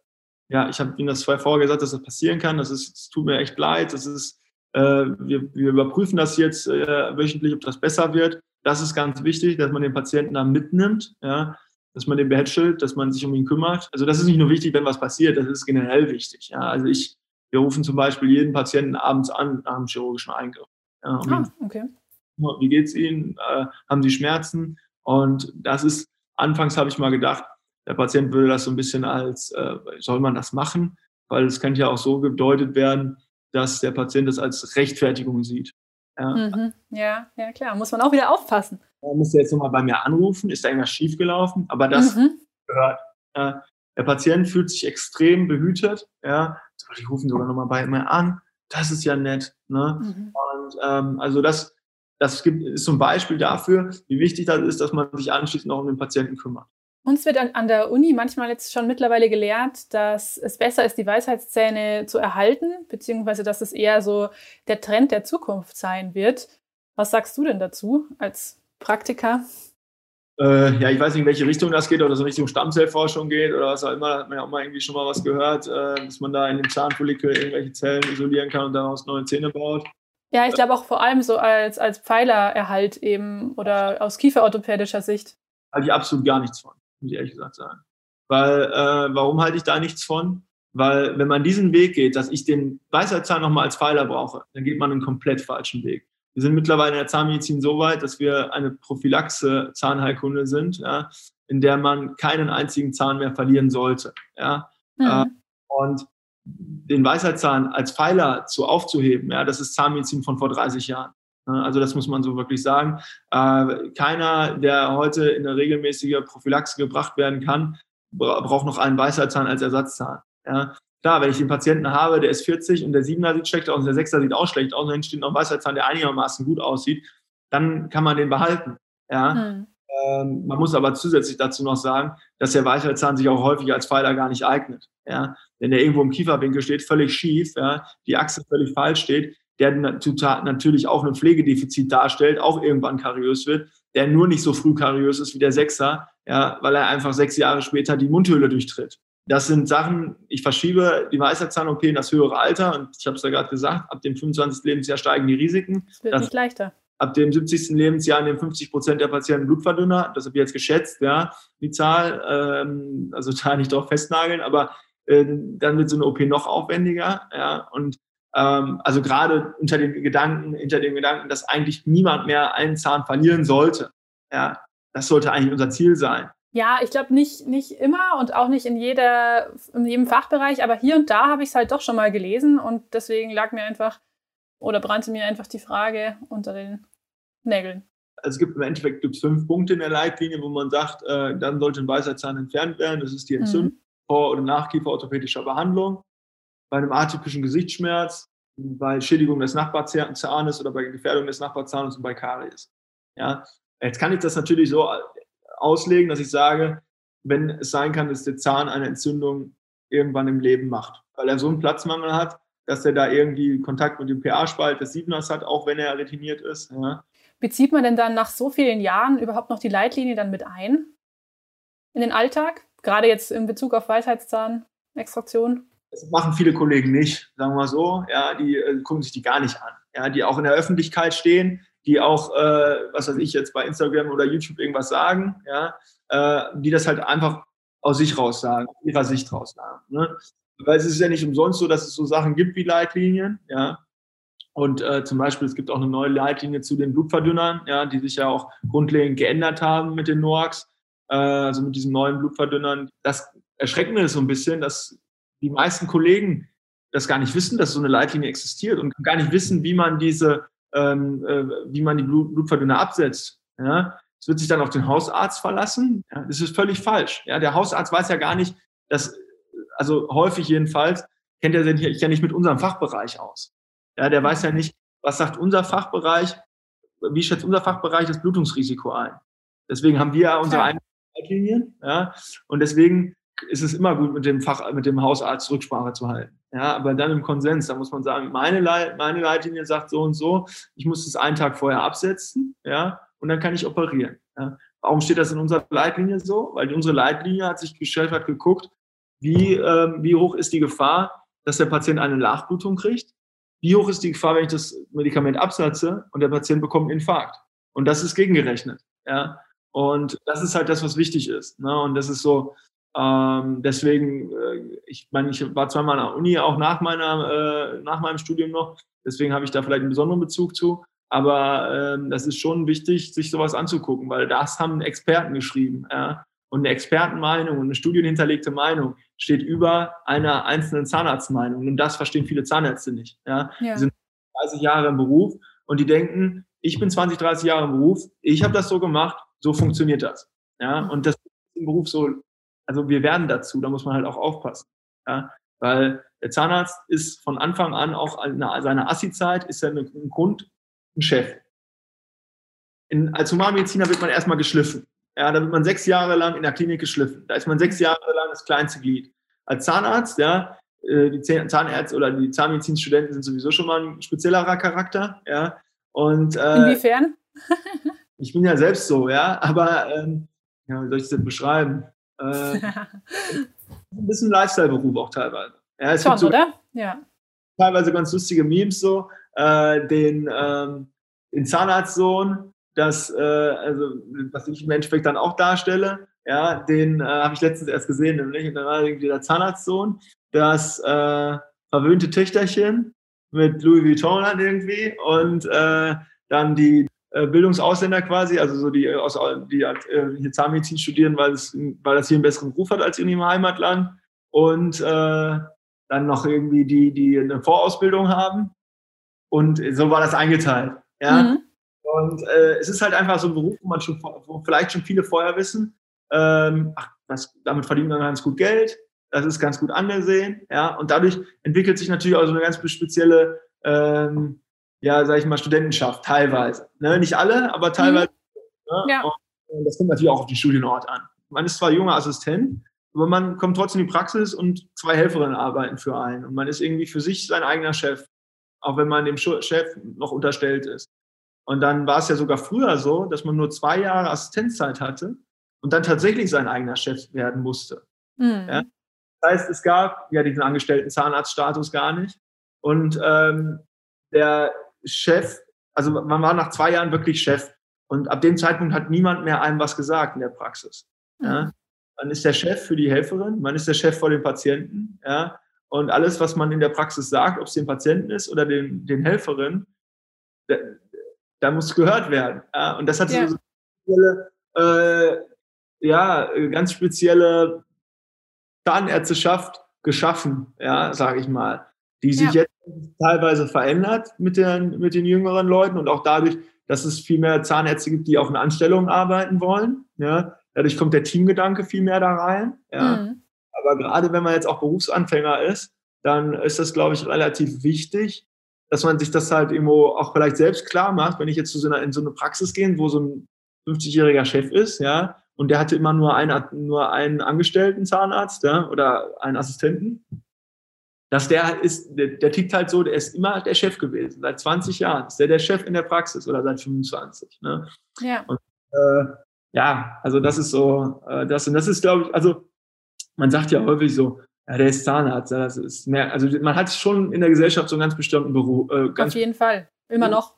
Speaker 2: ja, ich habe Ihnen das vorher gesagt, dass das passieren kann, das, ist, das tut mir echt leid, das ist, wir, wir überprüfen das jetzt äh, wöchentlich, ob das besser wird. Das ist ganz wichtig, dass man den Patienten da mitnimmt, ja, dass man den behätschelt, dass man sich um ihn kümmert. Also das ist nicht nur wichtig, wenn was passiert, das ist generell wichtig. Ja. Also ich, wir rufen zum Beispiel jeden Patienten abends an nach einem chirurgischen Eingriff. Ja, um ah, okay wie geht es Ihnen? Äh, haben Sie Schmerzen? Und das ist, anfangs habe ich mal gedacht, der Patient würde das so ein bisschen als, äh, soll man das machen? Weil es könnte ja auch so gedeutet werden, dass der Patient das als Rechtfertigung sieht.
Speaker 1: Ja, mhm. ja, ja, klar, muss man auch wieder aufpassen.
Speaker 2: Er müsste jetzt nochmal bei mir anrufen, ist da irgendwas schiefgelaufen, aber das mhm. gehört. Äh, der Patient fühlt sich extrem behütet, ja, die rufen sogar nochmal bei mir an, das ist ja nett. Ne? Mhm. Und ähm, also das, das ist so ein Beispiel dafür, wie wichtig das ist, dass man sich anschließend auch um den Patienten kümmert.
Speaker 1: Uns wird an der Uni manchmal jetzt schon mittlerweile gelehrt, dass es besser ist, die Weisheitszähne zu erhalten, beziehungsweise dass es eher so der Trend der Zukunft sein wird. Was sagst du denn dazu als Praktiker?
Speaker 2: Äh, ja, ich weiß nicht, in welche Richtung das geht, oder so Richtung Stammzellforschung geht oder was auch immer. Hat man ja auch mal irgendwie schon mal was gehört, äh, dass man da in dem Zahnfollikel irgendwelche Zellen isolieren kann und daraus neue Zähne baut.
Speaker 1: Ja, ich glaube auch vor allem so als, als Pfeilererhalt eben oder aus kieferorthopädischer Sicht.
Speaker 2: Halte ich absolut gar nichts von, muss ich ehrlich gesagt sagen. Weil, äh, warum halte ich da nichts von? Weil, wenn man diesen Weg geht, dass ich den Weisheitszahn nochmal als Pfeiler brauche, dann geht man einen komplett falschen Weg. Wir sind mittlerweile in der Zahnmedizin so weit, dass wir eine Prophylaxe-Zahnheilkunde sind, ja, in der man keinen einzigen Zahn mehr verlieren sollte. Ja. Mhm. Äh, und den Weisheitszahn als Pfeiler zu aufzuheben, ja, das ist Zahnmedizin von vor 30 Jahren. Also das muss man so wirklich sagen. Äh, keiner, der heute in eine regelmäßige Prophylaxe gebracht werden kann, braucht noch einen Weisheitszahn als Ersatzzahn. Ja. Klar, wenn ich den Patienten habe, der ist 40 und der 7er sieht schlecht aus und der 6er sieht auch schlecht aus und dann steht noch ein Weisheitszahn, der einigermaßen gut aussieht, dann kann man den behalten. Ja. Hm. Ähm, man muss aber zusätzlich dazu noch sagen, dass der Weisheitszahn sich auch häufig als Pfeiler gar nicht eignet. Ja? Wenn der irgendwo im Kieferwinkel steht, völlig schief, ja? die Achse völlig falsch steht, der natürlich auch ein Pflegedefizit darstellt, auch irgendwann kariös wird, der nur nicht so früh kariös ist wie der Sechser, ja, weil er einfach sechs Jahre später die Mundhöhle durchtritt. Das sind Sachen, ich verschiebe die Weisheitszahn-OP in das höhere Alter und ich habe es ja gerade gesagt, ab dem 25. Lebensjahr steigen die Risiken.
Speaker 1: Es wird das, nicht leichter
Speaker 2: ab dem 70. Lebensjahr nehmen 50 Prozent der Patienten Blutverdünner. Das habe ich jetzt geschätzt, ja, die Zahl. Ähm, also <laughs> da nicht drauf festnageln, aber äh, dann wird so eine OP noch aufwendiger, ja. Und ähm, also gerade unter dem Gedanken, hinter dem Gedanken, dass eigentlich niemand mehr einen Zahn verlieren sollte. Ja, das sollte eigentlich unser Ziel sein.
Speaker 1: Ja, ich glaube nicht, nicht immer und auch nicht in, jeder, in jedem Fachbereich, aber hier und da habe ich es halt doch schon mal gelesen und deswegen lag mir einfach oder brannte mir einfach die Frage unter den Nägeln?
Speaker 2: Also es gibt im Endeffekt gibt's fünf Punkte in der Leitlinie, wo man sagt, äh, dann sollte ein weißer Zahn entfernt werden. Das ist die Entzündung mhm. vor oder nach kieferorthopädischer Behandlung. Bei einem atypischen Gesichtsschmerz bei Schädigung des Nachbarzahnes oder bei Gefährdung des Nachbarzahnes und bei Karies. Ja, jetzt kann ich das natürlich so auslegen, dass ich sage, wenn es sein kann, dass der Zahn eine Entzündung irgendwann im Leben macht, weil er so einen Platzmangel hat, dass er da irgendwie Kontakt mit dem pH-Spalt des Siebners hat, auch wenn er retiniert ist. Ja.
Speaker 1: Bezieht man denn dann nach so vielen Jahren überhaupt noch die Leitlinie dann mit ein in den Alltag? Gerade jetzt in Bezug auf Weisheitszahnextraktion?
Speaker 2: Das machen viele Kollegen nicht, sagen wir mal so. Ja, die äh, gucken sich die gar nicht an. Ja, die auch in der Öffentlichkeit stehen, die auch, äh, was weiß ich, jetzt bei Instagram oder YouTube irgendwas sagen, ja, äh, die das halt einfach aus sich raus sagen, aus ihrer Sicht raus sagen. Ne? Weil es ist ja nicht umsonst so, dass es so Sachen gibt wie Leitlinien, ja. Und äh, zum Beispiel, es gibt auch eine neue Leitlinie zu den Blutverdünnern, ja, die sich ja auch grundlegend geändert haben mit den NOACs, äh, also mit diesen neuen Blutverdünnern. Das erschreckt mir so ein bisschen, dass die meisten Kollegen das gar nicht wissen, dass so eine Leitlinie existiert und gar nicht wissen, wie man diese, ähm, äh, wie man die Blut Blutverdünner absetzt. Ja? Es wird sich dann auf den Hausarzt verlassen. Ja? Das ist völlig falsch. Ja? Der Hausarzt weiß ja gar nicht, dass, also häufig jedenfalls, kennt er sich ja nicht mit unserem Fachbereich aus. Ja, der weiß ja nicht, was sagt unser Fachbereich, wie schätzt unser Fachbereich das Blutungsrisiko ein. Deswegen haben wir ja unsere eigenen Leitlinien, ja, und deswegen ist es immer gut, mit dem Fach, mit dem Hausarzt Rücksprache zu halten. Ja, aber dann im Konsens, da muss man sagen, meine, Leit meine Leitlinie sagt so und so, ich muss es einen Tag vorher absetzen, ja, und dann kann ich operieren. Ja. Warum steht das in unserer Leitlinie so? Weil unsere Leitlinie hat sich gestellt, hat geguckt, wie, ähm, wie hoch ist die Gefahr, dass der Patient eine Nachblutung kriegt wie hoch ist die Gefahr, wenn ich das Medikament absetze und der Patient bekommt einen Infarkt? Und das ist gegengerechnet. Ja? Und das ist halt das, was wichtig ist. Ne? Und das ist so, ähm, deswegen, äh, ich meine, ich war zweimal an der Uni, auch nach, meiner, äh, nach meinem Studium noch. Deswegen habe ich da vielleicht einen besonderen Bezug zu. Aber ähm, das ist schon wichtig, sich sowas anzugucken, weil das haben Experten geschrieben. Ja? Und eine Expertenmeinung und eine studienhinterlegte Meinung steht über einer einzelnen Zahnarztmeinung. Und das verstehen viele Zahnärzte nicht. Ja? ja. Die sind 30 Jahre im Beruf und die denken, ich bin 20, 30 Jahre im Beruf, ich habe das so gemacht, so funktioniert das. Ja? Mhm. Und das ist im Beruf so, also wir werden dazu, da muss man halt auch aufpassen. Ja? Weil der Zahnarzt ist von Anfang an auch in seiner Assi-Zeit, ist er ein Grund, ein Chef. In, als Humanmediziner wird man erstmal geschliffen. Ja, da wird man sechs Jahre lang in der Klinik geschliffen. Da ist man sechs Jahre lang das kleinste Glied. Als Zahnarzt, ja, äh, die Zahnärzte oder die Zahnmedizinstudenten sind sowieso schon mal ein speziellerer Charakter, ja. Und,
Speaker 1: äh, Inwiefern? <laughs>
Speaker 2: ich bin ja selbst so, ja, aber ähm, ja, wie soll ich das denn beschreiben? Äh, <laughs> ein bisschen Lifestyle-Beruf auch teilweise.
Speaker 1: Ja, es Schon, so oder? Ja.
Speaker 2: Teilweise ganz lustige Memes so. Äh, den, ähm, den Zahnarztsohn, das, äh, also, was ich im Endeffekt dann auch darstelle, ja, den äh, habe ich letztens erst gesehen, nämlich, und dann war irgendwie der Zahnarztsohn, das äh, verwöhnte Töchterchen mit Louis Vuitton dann irgendwie und äh, dann die Bildungsausländer quasi, also so die, aus, die äh, hier Zahnmedizin studieren, weil, es, weil das hier einen besseren Ruf hat als in ihrem Heimatland und äh, dann noch irgendwie die, die eine Vorausbildung haben und so war das eingeteilt. Ja. Mhm. Und äh, es ist halt einfach so ein Beruf, wo man schon, wo vielleicht schon viele vorher wissen, ähm, ach, das, damit verdient man ganz gut Geld, das ist ganz gut angesehen, ja, und dadurch entwickelt sich natürlich auch so eine ganz spezielle, ähm, ja, sag ich mal, Studentenschaft, teilweise. Ne? Nicht alle, aber teilweise. Mhm. Ne? Ja. Und das kommt natürlich auch auf den Studienort an. Man ist zwar junger Assistent, aber man kommt trotzdem in die Praxis und zwei Helferinnen arbeiten für einen. Und man ist irgendwie für sich sein eigener Chef, auch wenn man dem Chef noch unterstellt ist. Und dann war es ja sogar früher so, dass man nur zwei Jahre Assistenzzeit hatte und dann tatsächlich sein eigener Chef werden musste. Mhm. Ja? Das heißt, es gab ja diesen angestellten Zahnarztstatus gar nicht. Und ähm, der Chef, also man war nach zwei Jahren wirklich Chef. Und ab dem Zeitpunkt hat niemand mehr einem was gesagt in der Praxis. Mhm. Ja? Man ist der Chef für die Helferin, man ist der Chef vor den Patienten. Ja? Und alles, was man in der Praxis sagt, ob es den Patienten ist oder den, den Helferinnen, da muss gehört werden. Ja? Und das hat ja. so eine spezielle, äh, ja, ganz spezielle Zahnärzteschaft geschaffen, ja, sage ich mal, die sich ja. jetzt teilweise verändert mit den, mit den jüngeren Leuten und auch dadurch, dass es viel mehr Zahnärzte gibt, die auf eine Anstellung arbeiten wollen. Ja. Dadurch kommt der Teamgedanke viel mehr da rein. Ja. Mhm. Aber gerade wenn man jetzt auch Berufsanfänger ist, dann ist das, glaube ich, relativ wichtig, dass man sich das halt irgendwo auch vielleicht selbst klar macht, wenn ich jetzt zu so einer, in so eine Praxis gehe, wo so ein 50-jähriger Chef ist, ja, und der hatte immer nur einen, nur einen angestellten Zahnarzt, ja, oder einen Assistenten, dass der ist, der, der tickt halt so, der ist immer der Chef gewesen. Seit 20 Jahren ist der der Chef in der Praxis oder seit 25. Ne?
Speaker 1: Ja.
Speaker 2: Und, äh, ja, also das ist so, äh, das und das ist, glaube ich, also man sagt ja häufig so, ja, der ist Zahnarzt, das ist mehr, also man hat schon in der Gesellschaft so einen ganz bestimmten Beruf.
Speaker 1: Äh, ganz
Speaker 2: Auf
Speaker 1: jeden Fall, immer noch.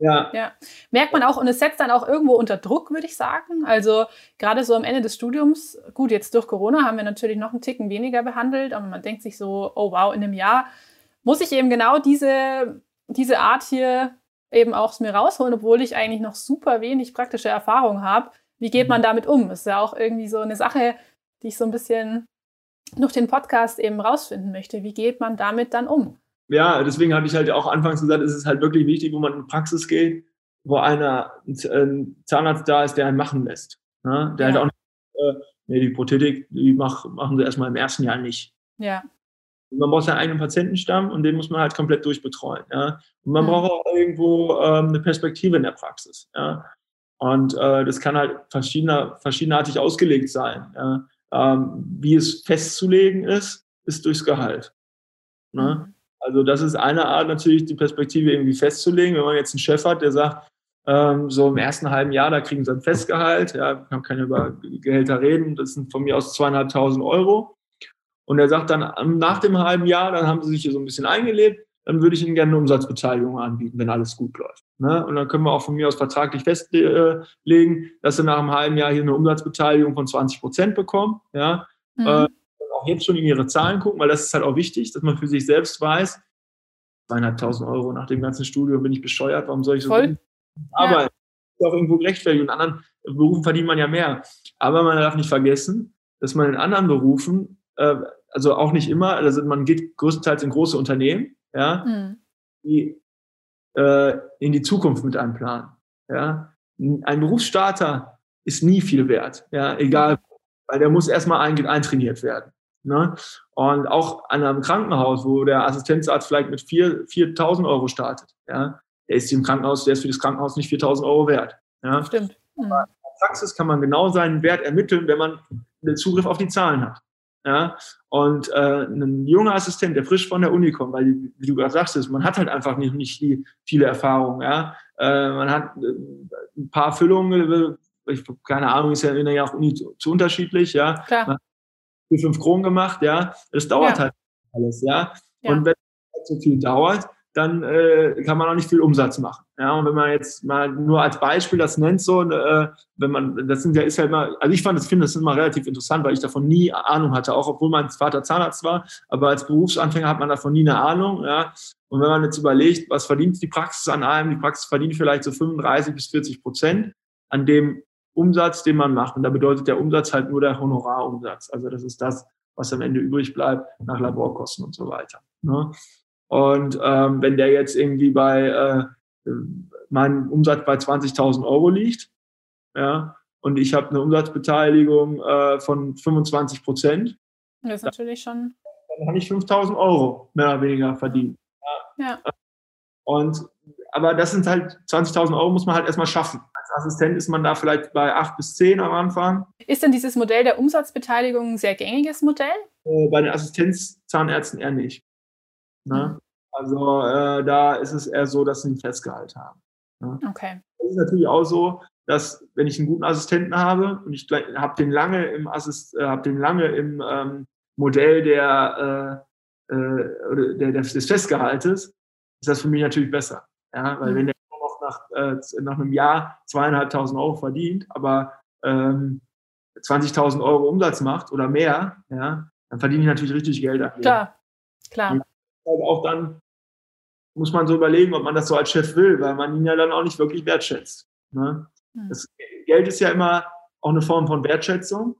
Speaker 2: Ja.
Speaker 1: ja. Merkt man auch, und es setzt dann auch irgendwo unter Druck, würde ich sagen. Also gerade so am Ende des Studiums, gut, jetzt durch Corona haben wir natürlich noch einen Ticken weniger behandelt, aber man denkt sich so, oh wow, in einem Jahr muss ich eben genau diese, diese Art hier eben auch mir rausholen, obwohl ich eigentlich noch super wenig praktische Erfahrung habe. Wie geht man damit um? Ist ja auch irgendwie so eine Sache, die ich so ein bisschen durch den Podcast eben rausfinden möchte. Wie geht man damit dann um?
Speaker 2: Ja, deswegen hatte ich halt auch anfangs gesagt, es ist halt wirklich wichtig, wo man in die Praxis geht, wo einer, ein Zahnarzt da ist, der einen machen lässt. Ne? Der ja. halt auch nicht, äh, nee, die Prothetik, die mach, machen sie erstmal im ersten Jahr nicht.
Speaker 1: Ja.
Speaker 2: Man braucht seinen eigenen Patientenstamm und den muss man halt komplett durchbetreuen. Ja? Und man mhm. braucht auch irgendwo ähm, eine Perspektive in der Praxis. Ja? Und äh, das kann halt verschiedener, verschiedenartig ausgelegt sein. Ja? Ähm, wie es festzulegen ist, ist durchs Gehalt. Ne? Also das ist eine Art natürlich, die Perspektive irgendwie festzulegen. Wenn man jetzt einen Chef hat, der sagt, ähm, so im ersten halben Jahr, da kriegen sie ein Festgehalt, ja, man kann über Gehälter reden, das sind von mir aus zweieinhalbtausend Euro. Und er sagt dann, nach dem halben Jahr, dann haben sie sich hier so ein bisschen eingelebt, dann würde ich ihnen gerne eine Umsatzbeteiligung anbieten, wenn alles gut läuft. Ne? Und dann können wir auch von mir aus vertraglich festlegen, dass sie nach einem halben Jahr hier eine Umsatzbeteiligung von 20 Prozent bekommen. Ja? Mhm. Äh, auch jetzt schon in ihre Zahlen gucken, weil das ist halt auch wichtig, dass man für sich selbst weiß, zweieinhalbtausend Euro nach dem ganzen Studium bin ich bescheuert, warum soll ich so
Speaker 1: Voll.
Speaker 2: arbeiten? Ja. Ist auch irgendwo gerechtfertigt. In anderen Berufen verdient man ja mehr. Aber man darf nicht vergessen, dass man in anderen Berufen, äh, also auch nicht immer, also man geht größtenteils in große Unternehmen, ja, mhm. die äh, in die Zukunft mit einem planen. Ja. Ein Berufsstarter ist nie viel wert, ja, egal, weil der muss erstmal eintrainiert werden. Ne? Und auch an einem Krankenhaus, wo der Assistenzarzt vielleicht mit 4.000 Euro startet, ja, der ist im Krankenhaus, der ist für das Krankenhaus nicht 4.000 Euro wert. Ja?
Speaker 1: Stimmt.
Speaker 2: Mhm. In der Praxis kann man genau seinen Wert ermitteln, wenn man den Zugriff auf die Zahlen hat. Ja? Und äh, ein junger Assistent, der frisch von der Uni kommt, weil, wie du gerade sagst, man hat halt einfach nicht, nicht die, viele Erfahrungen. Ja? Äh, man hat äh, ein paar Füllungen, äh, ich, keine Ahnung, ist ja in der Uni zu, zu unterschiedlich. Ja?
Speaker 1: Klar
Speaker 2: vier, fünf Kronen gemacht, ja. Das dauert ja. halt alles, ja. ja. Und wenn es halt so viel dauert, dann äh, kann man auch nicht viel Umsatz machen. Ja, und wenn man jetzt mal nur als Beispiel das nennt, so, äh, wenn man, das sind ja, ist ja immer, also ich fand das, finde das immer relativ interessant, weil ich davon nie Ahnung hatte, auch obwohl mein Vater Zahnarzt war, aber als Berufsanfänger hat man davon nie eine Ahnung, ja. Und wenn man jetzt überlegt, was verdient die Praxis an einem, die Praxis verdient vielleicht so 35 bis 40 Prozent an dem Umsatz, den man macht. Und da bedeutet der Umsatz halt nur der Honorarumsatz. Also das ist das, was am Ende übrig bleibt nach Laborkosten und so weiter. Ne? Und ähm, wenn der jetzt irgendwie bei äh, mein Umsatz bei 20.000 Euro liegt, ja, und ich habe eine Umsatzbeteiligung äh, von 25 Prozent,
Speaker 1: das ist natürlich schon.
Speaker 2: Dann habe ich 5.000 Euro mehr oder weniger verdient.
Speaker 1: Ja. ja.
Speaker 2: Und aber das sind halt 20.000 Euro muss man halt erstmal schaffen. Als Assistent ist man da vielleicht bei 8 bis 10 am Anfang.
Speaker 1: Ist denn dieses Modell der Umsatzbeteiligung ein sehr gängiges Modell?
Speaker 2: Äh, bei den Assistenzzahnärzten eher nicht. Ne? Mhm. Also äh, da ist es eher so, dass sie ein Festgehalt haben.
Speaker 1: Ne? Okay.
Speaker 2: Es ist natürlich auch so, dass wenn ich einen guten Assistenten habe und ich habe den lange im Assist, äh, habe den lange im ähm, Modell der, äh, äh, der, des Festgehaltes, ist das für mich natürlich besser. Ja, weil mhm. wenn der noch nach, äh, nach einem Jahr zweieinhalbtausend Euro verdient, aber ähm, 20.000 Euro Umsatz macht oder mehr, ja, dann verdiene ich natürlich richtig Geld.
Speaker 1: Dafür. Klar, klar. Und
Speaker 2: halt auch dann muss man so überlegen, ob man das so als Chef will, weil man ihn ja dann auch nicht wirklich wertschätzt. Ne? Mhm. Das Geld ist ja immer auch eine Form von Wertschätzung.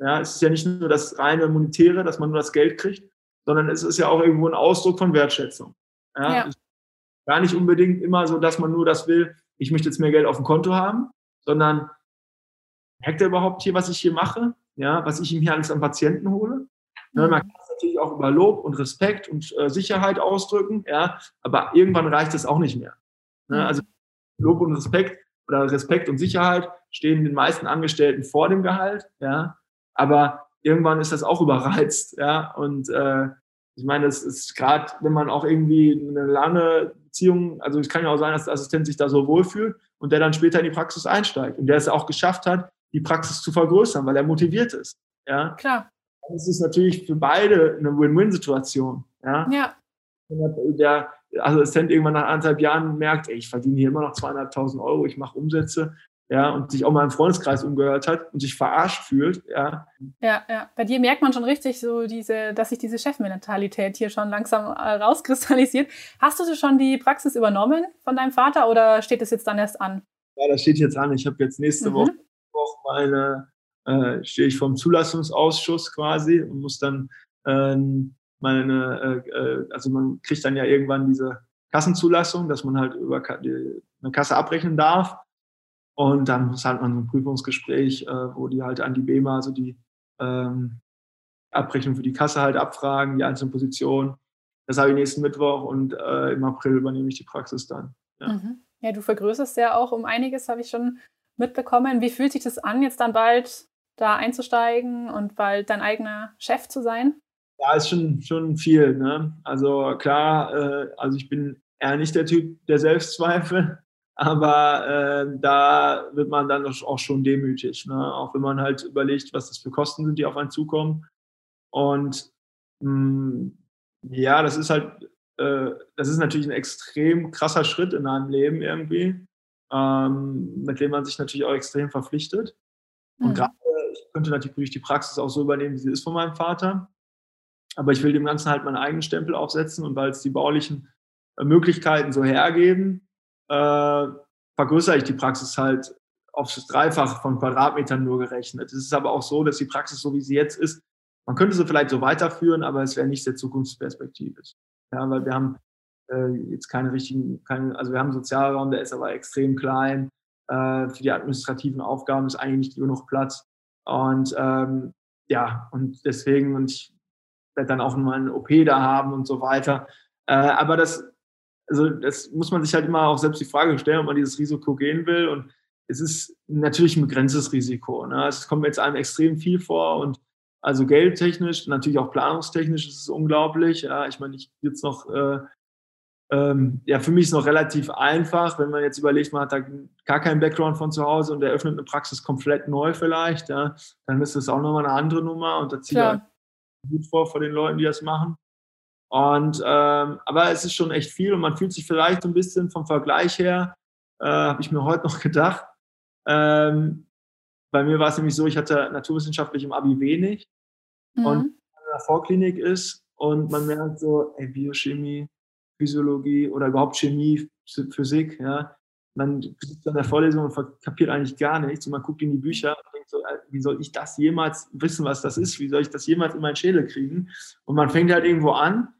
Speaker 2: Ja, es ist ja nicht nur das reine Monetäre, dass man nur das Geld kriegt, sondern es ist ja auch irgendwo ein Ausdruck von Wertschätzung. Ja, ja gar nicht unbedingt immer so, dass man nur das will, ich möchte jetzt mehr Geld auf dem Konto haben, sondern merkt er überhaupt hier, was ich hier mache? Ja, was ich ihm hier alles an Patienten hole? Mhm. Man kann das natürlich auch über Lob und Respekt und äh, Sicherheit ausdrücken, ja, aber irgendwann reicht es auch nicht mehr. Ne? Mhm. Also Lob und Respekt oder Respekt und Sicherheit stehen den meisten Angestellten vor dem Gehalt, ja, aber irgendwann ist das auch überreizt, ja, und äh, ich meine, es ist gerade, wenn man auch irgendwie eine lange Beziehung, also es kann ja auch sein, dass der Assistent sich da so wohlfühlt und der dann später in die Praxis einsteigt und der es auch geschafft hat, die Praxis zu vergrößern, weil er motiviert ist. Ja,
Speaker 1: klar.
Speaker 2: Das ist natürlich für beide eine Win-Win-Situation. Ja.
Speaker 1: ja.
Speaker 2: Der Assistent irgendwann nach anderthalb Jahren merkt, ey, ich verdiene hier immer noch zweieinhalbtausend Euro, ich mache Umsätze, ja, und sich auch mal im Freundeskreis umgehört hat und sich verarscht fühlt, ja.
Speaker 1: Ja, ja. Bei dir merkt man schon richtig so diese, dass sich diese Chefmentalität hier schon langsam äh, rauskristallisiert. Hast du schon die Praxis übernommen von deinem Vater oder steht das jetzt dann erst an?
Speaker 2: Ja, das steht jetzt an. Ich habe jetzt nächste mhm. Woche, meine, äh, stehe ich vom Zulassungsausschuss quasi und muss dann ähm, meine, äh, äh, also man kriegt dann ja irgendwann diese Kassenzulassung, dass man halt über eine Kasse abrechnen darf. Und dann muss halt man so ein Prüfungsgespräch, äh, wo die halt an die BEMA, also die ähm, Abrechnung für die Kasse halt abfragen, die einzelnen Positionen. Das habe ich nächsten Mittwoch und äh, im April übernehme ich die Praxis dann.
Speaker 1: Ja. Mhm. ja, du vergrößerst ja auch um einiges, habe ich schon mitbekommen. Wie fühlt sich das an, jetzt dann bald da einzusteigen und bald dein eigener Chef zu sein?
Speaker 2: Ja, ist schon, schon viel. Ne? Also klar, äh, also ich bin eher nicht der Typ der Selbstzweifel. Aber äh, da wird man dann auch schon demütig, ne? auch wenn man halt überlegt, was das für Kosten sind, die auf einen zukommen. Und mh, hm, ja, das ist halt, äh, das ist natürlich ein extrem krasser Schritt in einem Leben irgendwie, ähm, mit dem man sich natürlich auch extrem verpflichtet. Und mhm. gerade, ich könnte natürlich die Praxis auch so übernehmen, wie sie ist von meinem Vater. Aber ich will dem Ganzen halt meinen eigenen Stempel aufsetzen und weil es die baulichen äh, Möglichkeiten so hergeben, äh, vergrößere ich die Praxis halt aufs Dreifache von Quadratmetern nur gerechnet. Es ist aber auch so, dass die Praxis, so wie sie jetzt ist, man könnte sie vielleicht so weiterführen, aber es wäre nicht der Zukunftsperspektive. Ja, weil wir haben äh, jetzt keine richtigen, keine, also wir haben einen Sozialraum, der ist aber extrem klein. Äh, für die administrativen Aufgaben ist eigentlich nicht genug Platz. Und ähm, ja, und deswegen, und ich werde dann auch mal eine OP da haben und so weiter. Äh, aber das also das muss man sich halt immer auch selbst die Frage stellen, ob man dieses Risiko gehen will. Und es ist natürlich ein begrenztes Risiko. Ne? Es kommt jetzt einem extrem viel vor und also geldtechnisch, natürlich auch planungstechnisch ist es unglaublich. Ja, ich meine, ich jetzt noch, äh, ähm, ja, für mich ist es noch relativ einfach, wenn man jetzt überlegt, man hat da gar keinen Background von zu Hause und eröffnet eine Praxis komplett neu vielleicht, ja, dann ist das auch nochmal eine andere Nummer und da zieht er gut vor vor den Leuten, die das machen. Und ähm, aber es ist schon echt viel und man fühlt sich vielleicht so ein bisschen vom Vergleich her, äh, habe ich mir heute noch <laughs> gedacht. Ähm, bei mir war es nämlich so, ich hatte naturwissenschaftlich im Abi wenig mhm. und in der Vorklinik ist und man merkt so, ey, Biochemie, Physiologie oder überhaupt Chemie, Physik, ja, man sitzt in der Vorlesung und kapiert eigentlich gar nichts und man guckt in die Bücher und denkt so, äh, wie soll ich das jemals wissen, was das ist? Wie soll ich das jemals in meinen Schädel kriegen? Und man fängt halt irgendwo an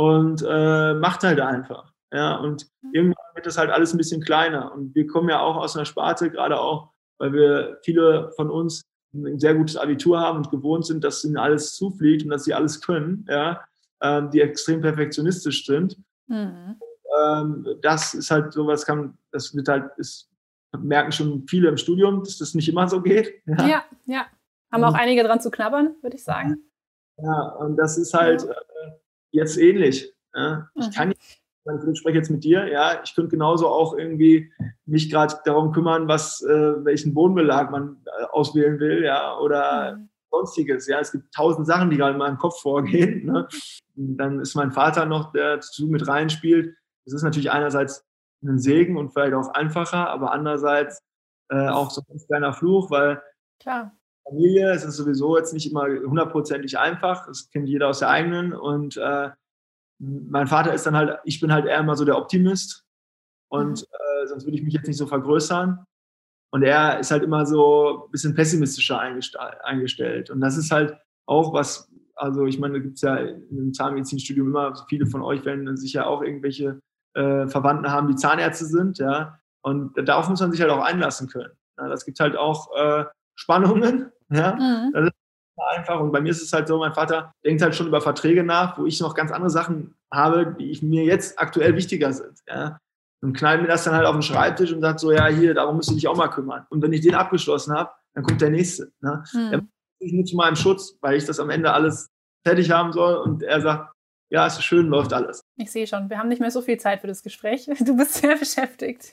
Speaker 2: und äh, macht halt einfach. Ja, und mhm. irgendwann wird das halt alles ein bisschen kleiner. Und wir kommen ja auch aus einer Sparte, gerade auch, weil wir viele von uns ein sehr gutes Abitur haben und gewohnt sind, dass ihnen alles zufliegt und dass sie alles können, ja, ähm, die extrem perfektionistisch sind. Mhm. Ähm, das ist halt sowas, kann, das wird halt, ist, merken schon viele im Studium, dass das nicht immer so geht.
Speaker 1: Ja, ja. ja. Haben auch einige dran zu knabbern, würde ich sagen.
Speaker 2: Ja, und das ist halt, ja. Jetzt ähnlich. Ja. Ich mhm. kann ich spreche jetzt mit dir, ja, ich könnte genauso auch irgendwie mich gerade darum kümmern, was, äh, welchen Bodenbelag man äh, auswählen will, ja, oder mhm. sonstiges. Ja, es gibt tausend Sachen, die gerade in meinem Kopf vorgehen. Ne? Dann ist mein Vater noch, der dazu mit reinspielt. Das ist natürlich einerseits ein Segen und vielleicht auch einfacher, aber andererseits äh, auch so ein kleiner Fluch, weil
Speaker 1: Klar.
Speaker 2: Familie. Es ist sowieso jetzt nicht immer hundertprozentig einfach. Das kennt jeder aus der eigenen. Und äh, mein Vater ist dann halt, ich bin halt eher immer so der Optimist. Und mhm. äh, sonst würde ich mich jetzt nicht so vergrößern. Und er ist halt immer so ein bisschen pessimistischer eingestellt. Und das ist halt auch was, also ich meine, da gibt es ja im Zahnmedizinstudium immer, viele von euch werden sicher auch irgendwelche äh, Verwandten haben, die Zahnärzte sind, ja. Und darauf muss man sich halt auch einlassen können. Ja, das gibt halt auch äh, Spannungen. Ja? Mhm. Das ist einfach. Und bei mir ist es halt so, mein Vater denkt halt schon über Verträge nach, wo ich noch ganz andere Sachen habe, die ich, mir jetzt aktuell wichtiger sind. Ja? Und knallt mir das dann halt auf den Schreibtisch und sagt so, ja, hier, darum musst du dich auch mal kümmern. Und wenn ich den abgeschlossen habe, dann kommt der nächste. Ne? Hm. Der macht nur zu meinem Schutz, weil ich das am Ende alles fertig haben soll. Und er sagt, ja, es ist schön, läuft alles.
Speaker 1: Ich sehe schon, wir haben nicht mehr so viel Zeit für das Gespräch. <laughs> Du bist sehr beschäftigt.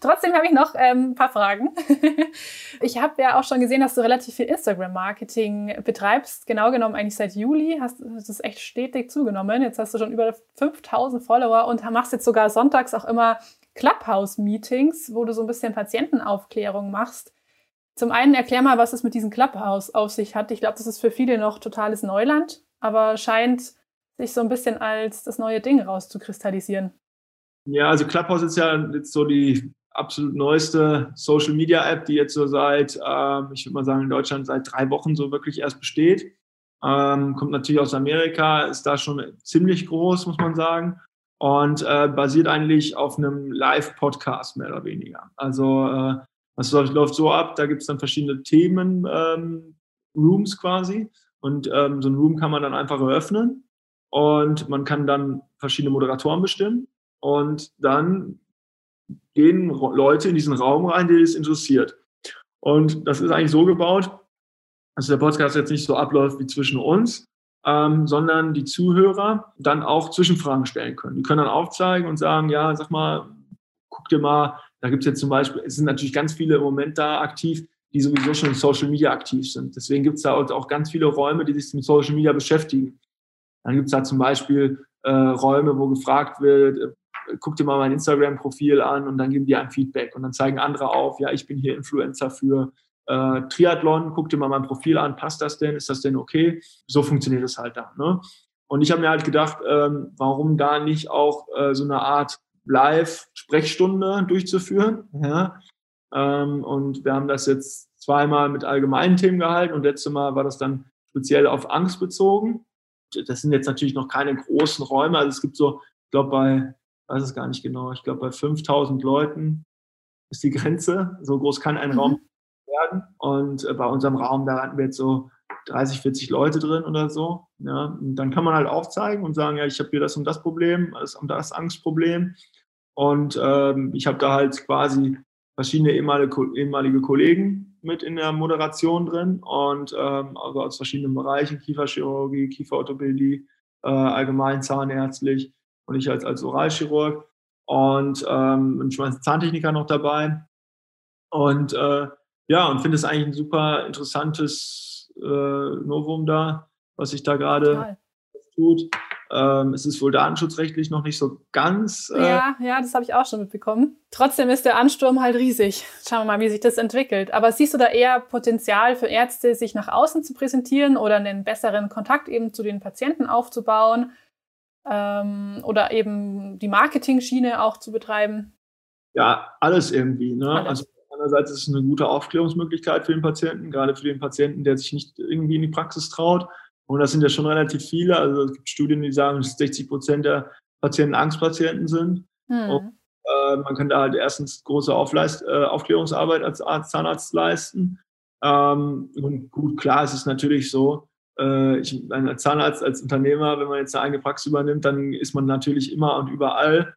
Speaker 1: Trotzdem habe ich noch ähm, ein paar Fragen. <laughs> Ich habe ja auch schon gesehen, dass du relativ viel Instagram-Marketing betreibst. Genau genommen eigentlich seit Juli hast das echt stetig zugenommen. Jetzt hast du schon über 5000 Follower und machst jetzt sogar sonntags auch immer Clubhouse-Meetings, wo du so ein bisschen Patientenaufklärung machst. Zum einen erklär mal, was es mit diesem Clubhouse auf sich hat. Ich glaube, das ist für viele noch totales Neuland, aber scheint sich so ein bisschen als das neue Ding rauszukristallisieren.
Speaker 2: Ja, also Clubhouse ist ja jetzt so die absolut neueste Social Media App, die jetzt so seit, ähm, ich würde mal sagen, in Deutschland seit drei Wochen so wirklich erst besteht. Ähm, kommt natürlich aus Amerika, ist da schon ziemlich groß, muss man sagen. Und äh, basiert eigentlich auf einem Live-Podcast mehr oder weniger. Also äh, das läuft so ab, da gibt es dann verschiedene Themen, ähm, Rooms quasi. Und ähm, so ein Room kann man dann einfach eröffnen und man kann dann verschiedene Moderatoren bestimmen und dann gehen Leute in diesen Raum rein, die es interessiert. Und das ist eigentlich so gebaut, dass der Podcast jetzt nicht so abläuft wie zwischen uns, ähm, sondern die Zuhörer dann auch Zwischenfragen stellen können. Die können dann aufzeigen und sagen, ja, sag mal, guck dir mal, da gibt es jetzt zum Beispiel, es sind natürlich ganz viele im Moment da aktiv, die sowieso schon in Social Media aktiv sind. Deswegen gibt es da auch ganz viele Räume, die sich mit Social Media beschäftigen. Dann gibt es da zum Beispiel äh, Räume, wo gefragt wird, äh, guck dir mal mein Instagram-Profil an und dann geben die ein Feedback und dann zeigen andere auf, ja, ich bin hier Influencer für äh, Triathlon, guck dir mal mein Profil an, passt das denn, ist das denn okay? So funktioniert es halt da. Ne? Und ich habe mir halt gedacht, ähm, warum da nicht auch äh, so eine Art Live-Sprechstunde durchzuführen. Ja? Ähm, und wir haben das jetzt zweimal mit allgemeinen Themen gehalten und letztes Mal war das dann speziell auf Angst bezogen das sind jetzt natürlich noch keine großen Räume. Also es gibt so, ich glaube bei, weiß es gar nicht genau, ich glaube bei 5000 Leuten ist die Grenze. So groß kann ein mhm. Raum werden. Und äh, bei unserem Raum, da hatten wir jetzt so 30, 40 Leute drin oder so. Ja, und dann kann man halt aufzeigen und sagen, ja, ich habe hier das und das Problem, das und das Angstproblem. Und ähm, ich habe da halt quasi verschiedene ehemalige, ehemalige Kollegen mit in der Moderation drin und ähm, also aus verschiedenen Bereichen, Kieferchirurgie, Kieferorthopädie, äh, allgemein zahnärztlich und ich als, als Oralchirurg und ähm, ich meine Zahntechniker noch dabei und äh, ja und finde es eigentlich ein super interessantes äh, Novum da, was sich da gerade tut. Ähm, es ist wohl datenschutzrechtlich noch nicht so ganz.
Speaker 1: Äh ja, ja, das habe ich auch schon mitbekommen. Trotzdem ist der Ansturm halt riesig. Schauen wir mal, wie sich das entwickelt. Aber siehst du da eher Potenzial für Ärzte, sich nach außen zu präsentieren oder einen besseren Kontakt eben zu den Patienten aufzubauen? Ähm, oder eben die Marketing-Schiene auch zu betreiben?
Speaker 2: Ja, alles irgendwie. Ne? Alles. Also einerseits ist es eine gute Aufklärungsmöglichkeit für den Patienten, gerade für den Patienten, der sich nicht irgendwie in die Praxis traut. Und das sind ja schon relativ viele. Also es gibt Studien, die sagen, dass 60 Prozent der Patienten Angstpatienten sind. Hm. Und, äh, man kann da halt erstens große Aufleist, äh, Aufklärungsarbeit als Arzt, Zahnarzt leisten. Ähm, und gut, klar, es ist natürlich so, äh, ich, als Zahnarzt, als Unternehmer, wenn man jetzt eine eigene Praxis übernimmt, dann ist man natürlich immer und überall,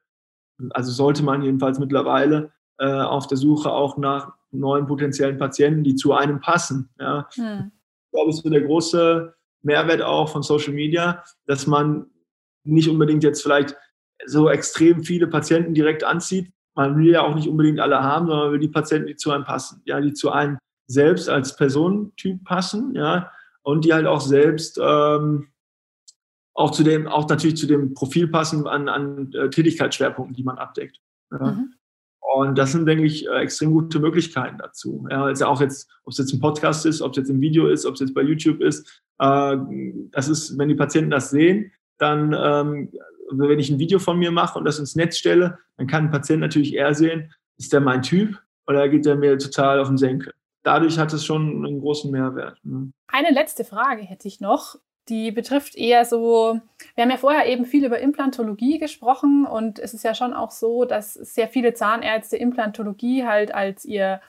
Speaker 2: also sollte man jedenfalls mittlerweile äh, auf der Suche auch nach neuen potenziellen Patienten, die zu einem passen. Ja. Hm. Ich glaube, es ist so der große Mehrwert auch von Social Media, dass man nicht unbedingt jetzt vielleicht so extrem viele Patienten direkt anzieht. Man will ja auch nicht unbedingt alle haben, sondern man will die Patienten, die zu einem passen, ja, die zu einem selbst als Personentyp passen, ja, und die halt auch selbst ähm, auch zu dem, auch natürlich zu dem Profil passen an, an äh, Tätigkeitsschwerpunkten, die man abdeckt. Ja. Mhm. Und das sind, denke ich, äh, extrem gute Möglichkeiten dazu. Ja, also auch jetzt, ob es jetzt ein Podcast ist, ob es jetzt ein Video ist, ob es jetzt bei YouTube ist. Äh, das ist, wenn die Patienten das sehen, dann, ähm, wenn ich ein Video von mir mache und das ins Netz stelle, dann kann ein Patient natürlich eher sehen, ist der mein Typ oder geht der mir total auf den Senkel. Dadurch hat es schon einen großen Mehrwert. Ne?
Speaker 1: Eine letzte Frage hätte ich noch die betrifft eher so, wir haben ja vorher eben viel über Implantologie gesprochen und es ist ja schon auch so, dass sehr viele Zahnärzte Implantologie halt als ihr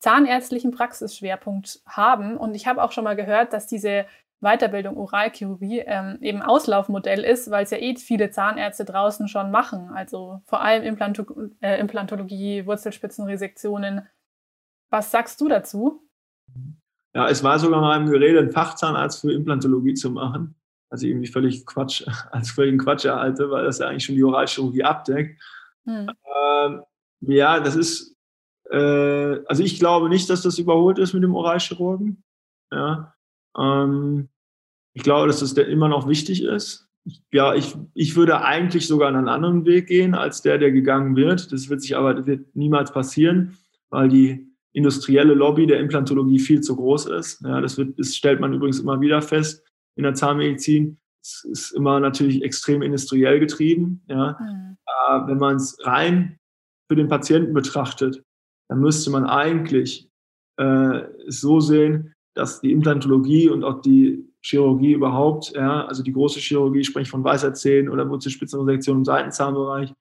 Speaker 1: zahnärztlichen Praxisschwerpunkt haben. Und ich habe auch schon mal gehört, dass diese Weiterbildung Oralchirurgie ähm, eben Auslaufmodell ist, weil es ja eh viele Zahnärzte draußen schon machen. Also vor allem Implanto äh, Implantologie, Wurzelspitzenresektionen. Was sagst du dazu?
Speaker 2: Ja, es war sogar mal im Gerede, einen Fachzahnarzt für Implantologie zu machen. Also irgendwie völlig Quatsch, <laughs> als völligen Quatsch erhalte, weil das ja eigentlich schon die Oralchirurgie abdeckt. Hm. Ähm, ja, das ist, äh, also ich glaube nicht, dass das überholt ist mit dem Oralchirurgen. Ja. Ähm, ich glaube, dass das immer noch wichtig ist. Ja, ich, ich würde eigentlich sogar einen anderen Weg gehen als der, der gegangen wird. Das wird sich aber wird niemals passieren, weil die industrielle Lobby der Implantologie viel zu groß ist. Ja, das, wird, das stellt man übrigens immer wieder fest in der Zahnmedizin. Es ist immer natürlich extrem industriell getrieben. Ja. Mhm. Äh, wenn man es rein für den Patienten betrachtet, dann müsste man eigentlich äh, so sehen, dass die Implantologie und auch die Chirurgie überhaupt, ja, also die große Chirurgie, sprich von Weisheitszähnen oder Wurzelspitzenresektion im Seitenzahnbereich,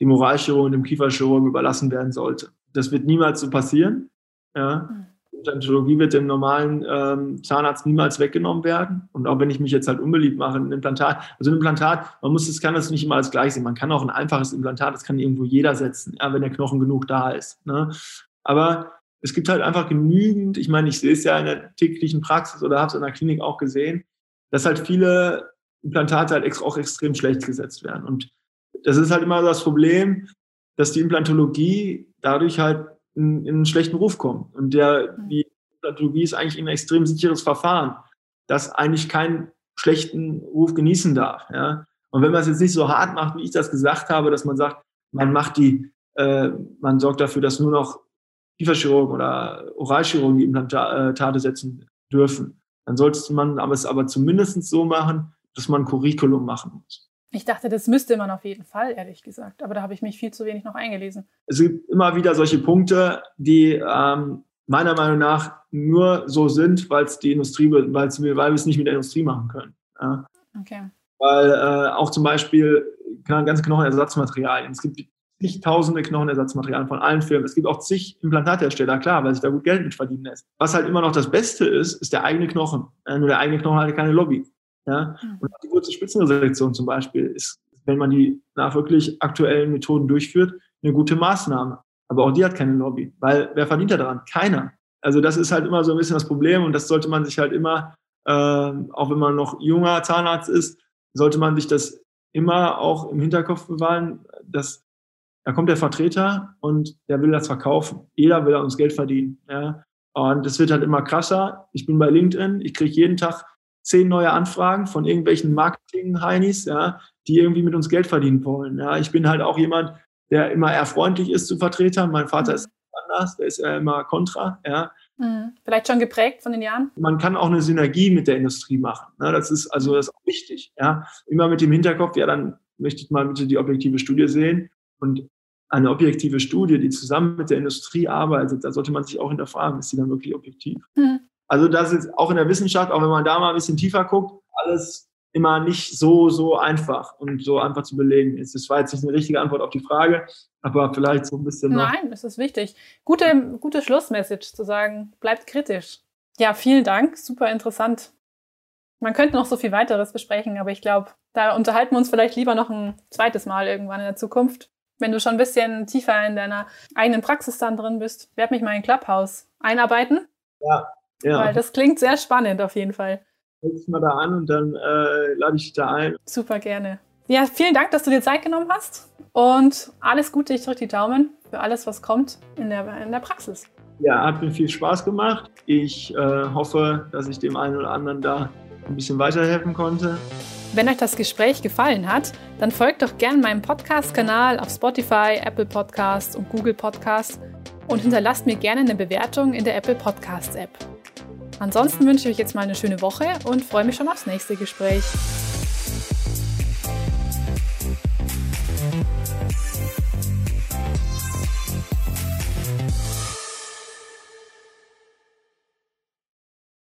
Speaker 2: dem Moralchirurgen und dem Kieferchirurgen überlassen werden sollte. Das wird niemals so passieren. Ja. Implantologie wird dem normalen ähm, Zahnarzt niemals weggenommen werden. Und auch wenn ich mich jetzt halt unbeliebt mache, ein Implantat, also ein Implantat, man muss das, kann das nicht immer als gleich sehen. Man kann auch ein einfaches Implantat, das kann irgendwo jeder setzen, ja, wenn der Knochen genug da ist. Ne? Aber es gibt halt einfach genügend, ich meine, ich sehe es ja in der täglichen Praxis oder habe es in der Klinik auch gesehen, dass halt viele Implantate halt auch extrem schlecht gesetzt werden. Und das ist halt immer das Problem, dass die Implantologie dadurch halt in, in einen schlechten Ruf kommt. Und der, mhm. die Implantologie ist eigentlich ein extrem sicheres Verfahren, das eigentlich keinen schlechten Ruf genießen darf. Ja? Und wenn man es jetzt nicht so hart macht, wie ich das gesagt habe, dass man sagt, man macht die, äh, man sorgt dafür, dass nur noch Kieferchirurgen oder Oralchirurgen die Implantate setzen dürfen. Dann sollte man aber es aber zumindest so machen, dass man ein Curriculum machen muss.
Speaker 1: Ich dachte, das müsste man auf jeden Fall, ehrlich gesagt. Aber da habe ich mich viel zu wenig noch eingelesen.
Speaker 2: Es gibt immer wieder solche Punkte, die ähm, meiner Meinung nach nur so sind, weil es die Industrie, weil's, weil wir es nicht mit der Industrie machen können. Ja. Okay. Weil äh, auch zum Beispiel ganze Knochenersatzmaterialien. Es gibt zigtausende Knochenersatzmaterialien von allen Firmen. Es gibt auch zig Implantathersteller, klar, weil sich da gut Geld mit verdienen lässt. Was halt immer noch das Beste ist, ist der eigene Knochen. Nur der eigene Knochen hat keine Lobby. Ja? Hm. Und die kurze Spitzenreselektion zum Beispiel ist, wenn man die nach wirklich aktuellen Methoden durchführt, eine gute Maßnahme. Aber auch die hat keine Lobby, weil wer verdient da daran? Keiner. Also das ist halt immer so ein bisschen das Problem und das sollte man sich halt immer, äh, auch wenn man noch junger Zahnarzt ist, sollte man sich das immer auch im Hinterkopf bewahren, dass da kommt der Vertreter und der will das verkaufen. Jeder will uns Geld verdienen. Ja? Und das wird halt immer krasser. Ich bin bei LinkedIn, ich kriege jeden Tag zehn neue Anfragen von irgendwelchen Marketing-Heinis, ja, die irgendwie mit uns Geld verdienen wollen. Ja? Ich bin halt auch jemand, der immer eher freundlich ist zu Vertretern. Mein Vater mhm. ist anders, der ist ja immer kontra. Ja?
Speaker 1: Mhm. Vielleicht schon geprägt von den Jahren?
Speaker 2: Man kann auch eine Synergie mit der Industrie machen. Ne? Das ist also das ist auch wichtig. Ja? Immer mit dem Hinterkopf, ja, dann möchte ich mal bitte die objektive Studie sehen und eine objektive Studie, die zusammen mit der Industrie arbeitet, da sollte man sich auch hinterfragen, ist sie dann wirklich objektiv? Mhm. Also das ist auch in der Wissenschaft, auch wenn man da mal ein bisschen tiefer guckt, alles immer nicht so, so einfach und so einfach zu belegen ist. Das war jetzt nicht eine richtige Antwort auf die Frage, aber vielleicht so ein bisschen
Speaker 1: noch. Nein, das ist wichtig. Gute, gute Schlussmessage zu sagen, bleibt kritisch. Ja, vielen Dank, super interessant. Man könnte noch so viel weiteres besprechen, aber ich glaube, da unterhalten wir uns vielleicht lieber noch ein zweites Mal irgendwann in der Zukunft wenn du schon ein bisschen tiefer in deiner eigenen Praxis dann drin bist, werd mich mal in Clubhouse einarbeiten.
Speaker 2: Ja, ja.
Speaker 1: Weil das klingt sehr spannend auf jeden Fall.
Speaker 2: Dich mal da an und dann äh, lade ich dich da ein.
Speaker 1: Super gerne. Ja, vielen Dank, dass du dir Zeit genommen hast und alles Gute. Ich drücke die Daumen für alles, was kommt in der, in der Praxis.
Speaker 2: Ja, hat mir viel Spaß gemacht. Ich äh, hoffe, dass ich dem einen oder anderen da ein bisschen weiterhelfen konnte.
Speaker 1: Wenn euch das Gespräch gefallen hat, dann folgt doch gerne meinem Podcast-Kanal auf Spotify, Apple Podcasts und Google Podcasts und hinterlasst mir gerne eine Bewertung in der Apple Podcasts App. Ansonsten wünsche ich euch jetzt mal eine schöne Woche und freue mich schon aufs nächste Gespräch.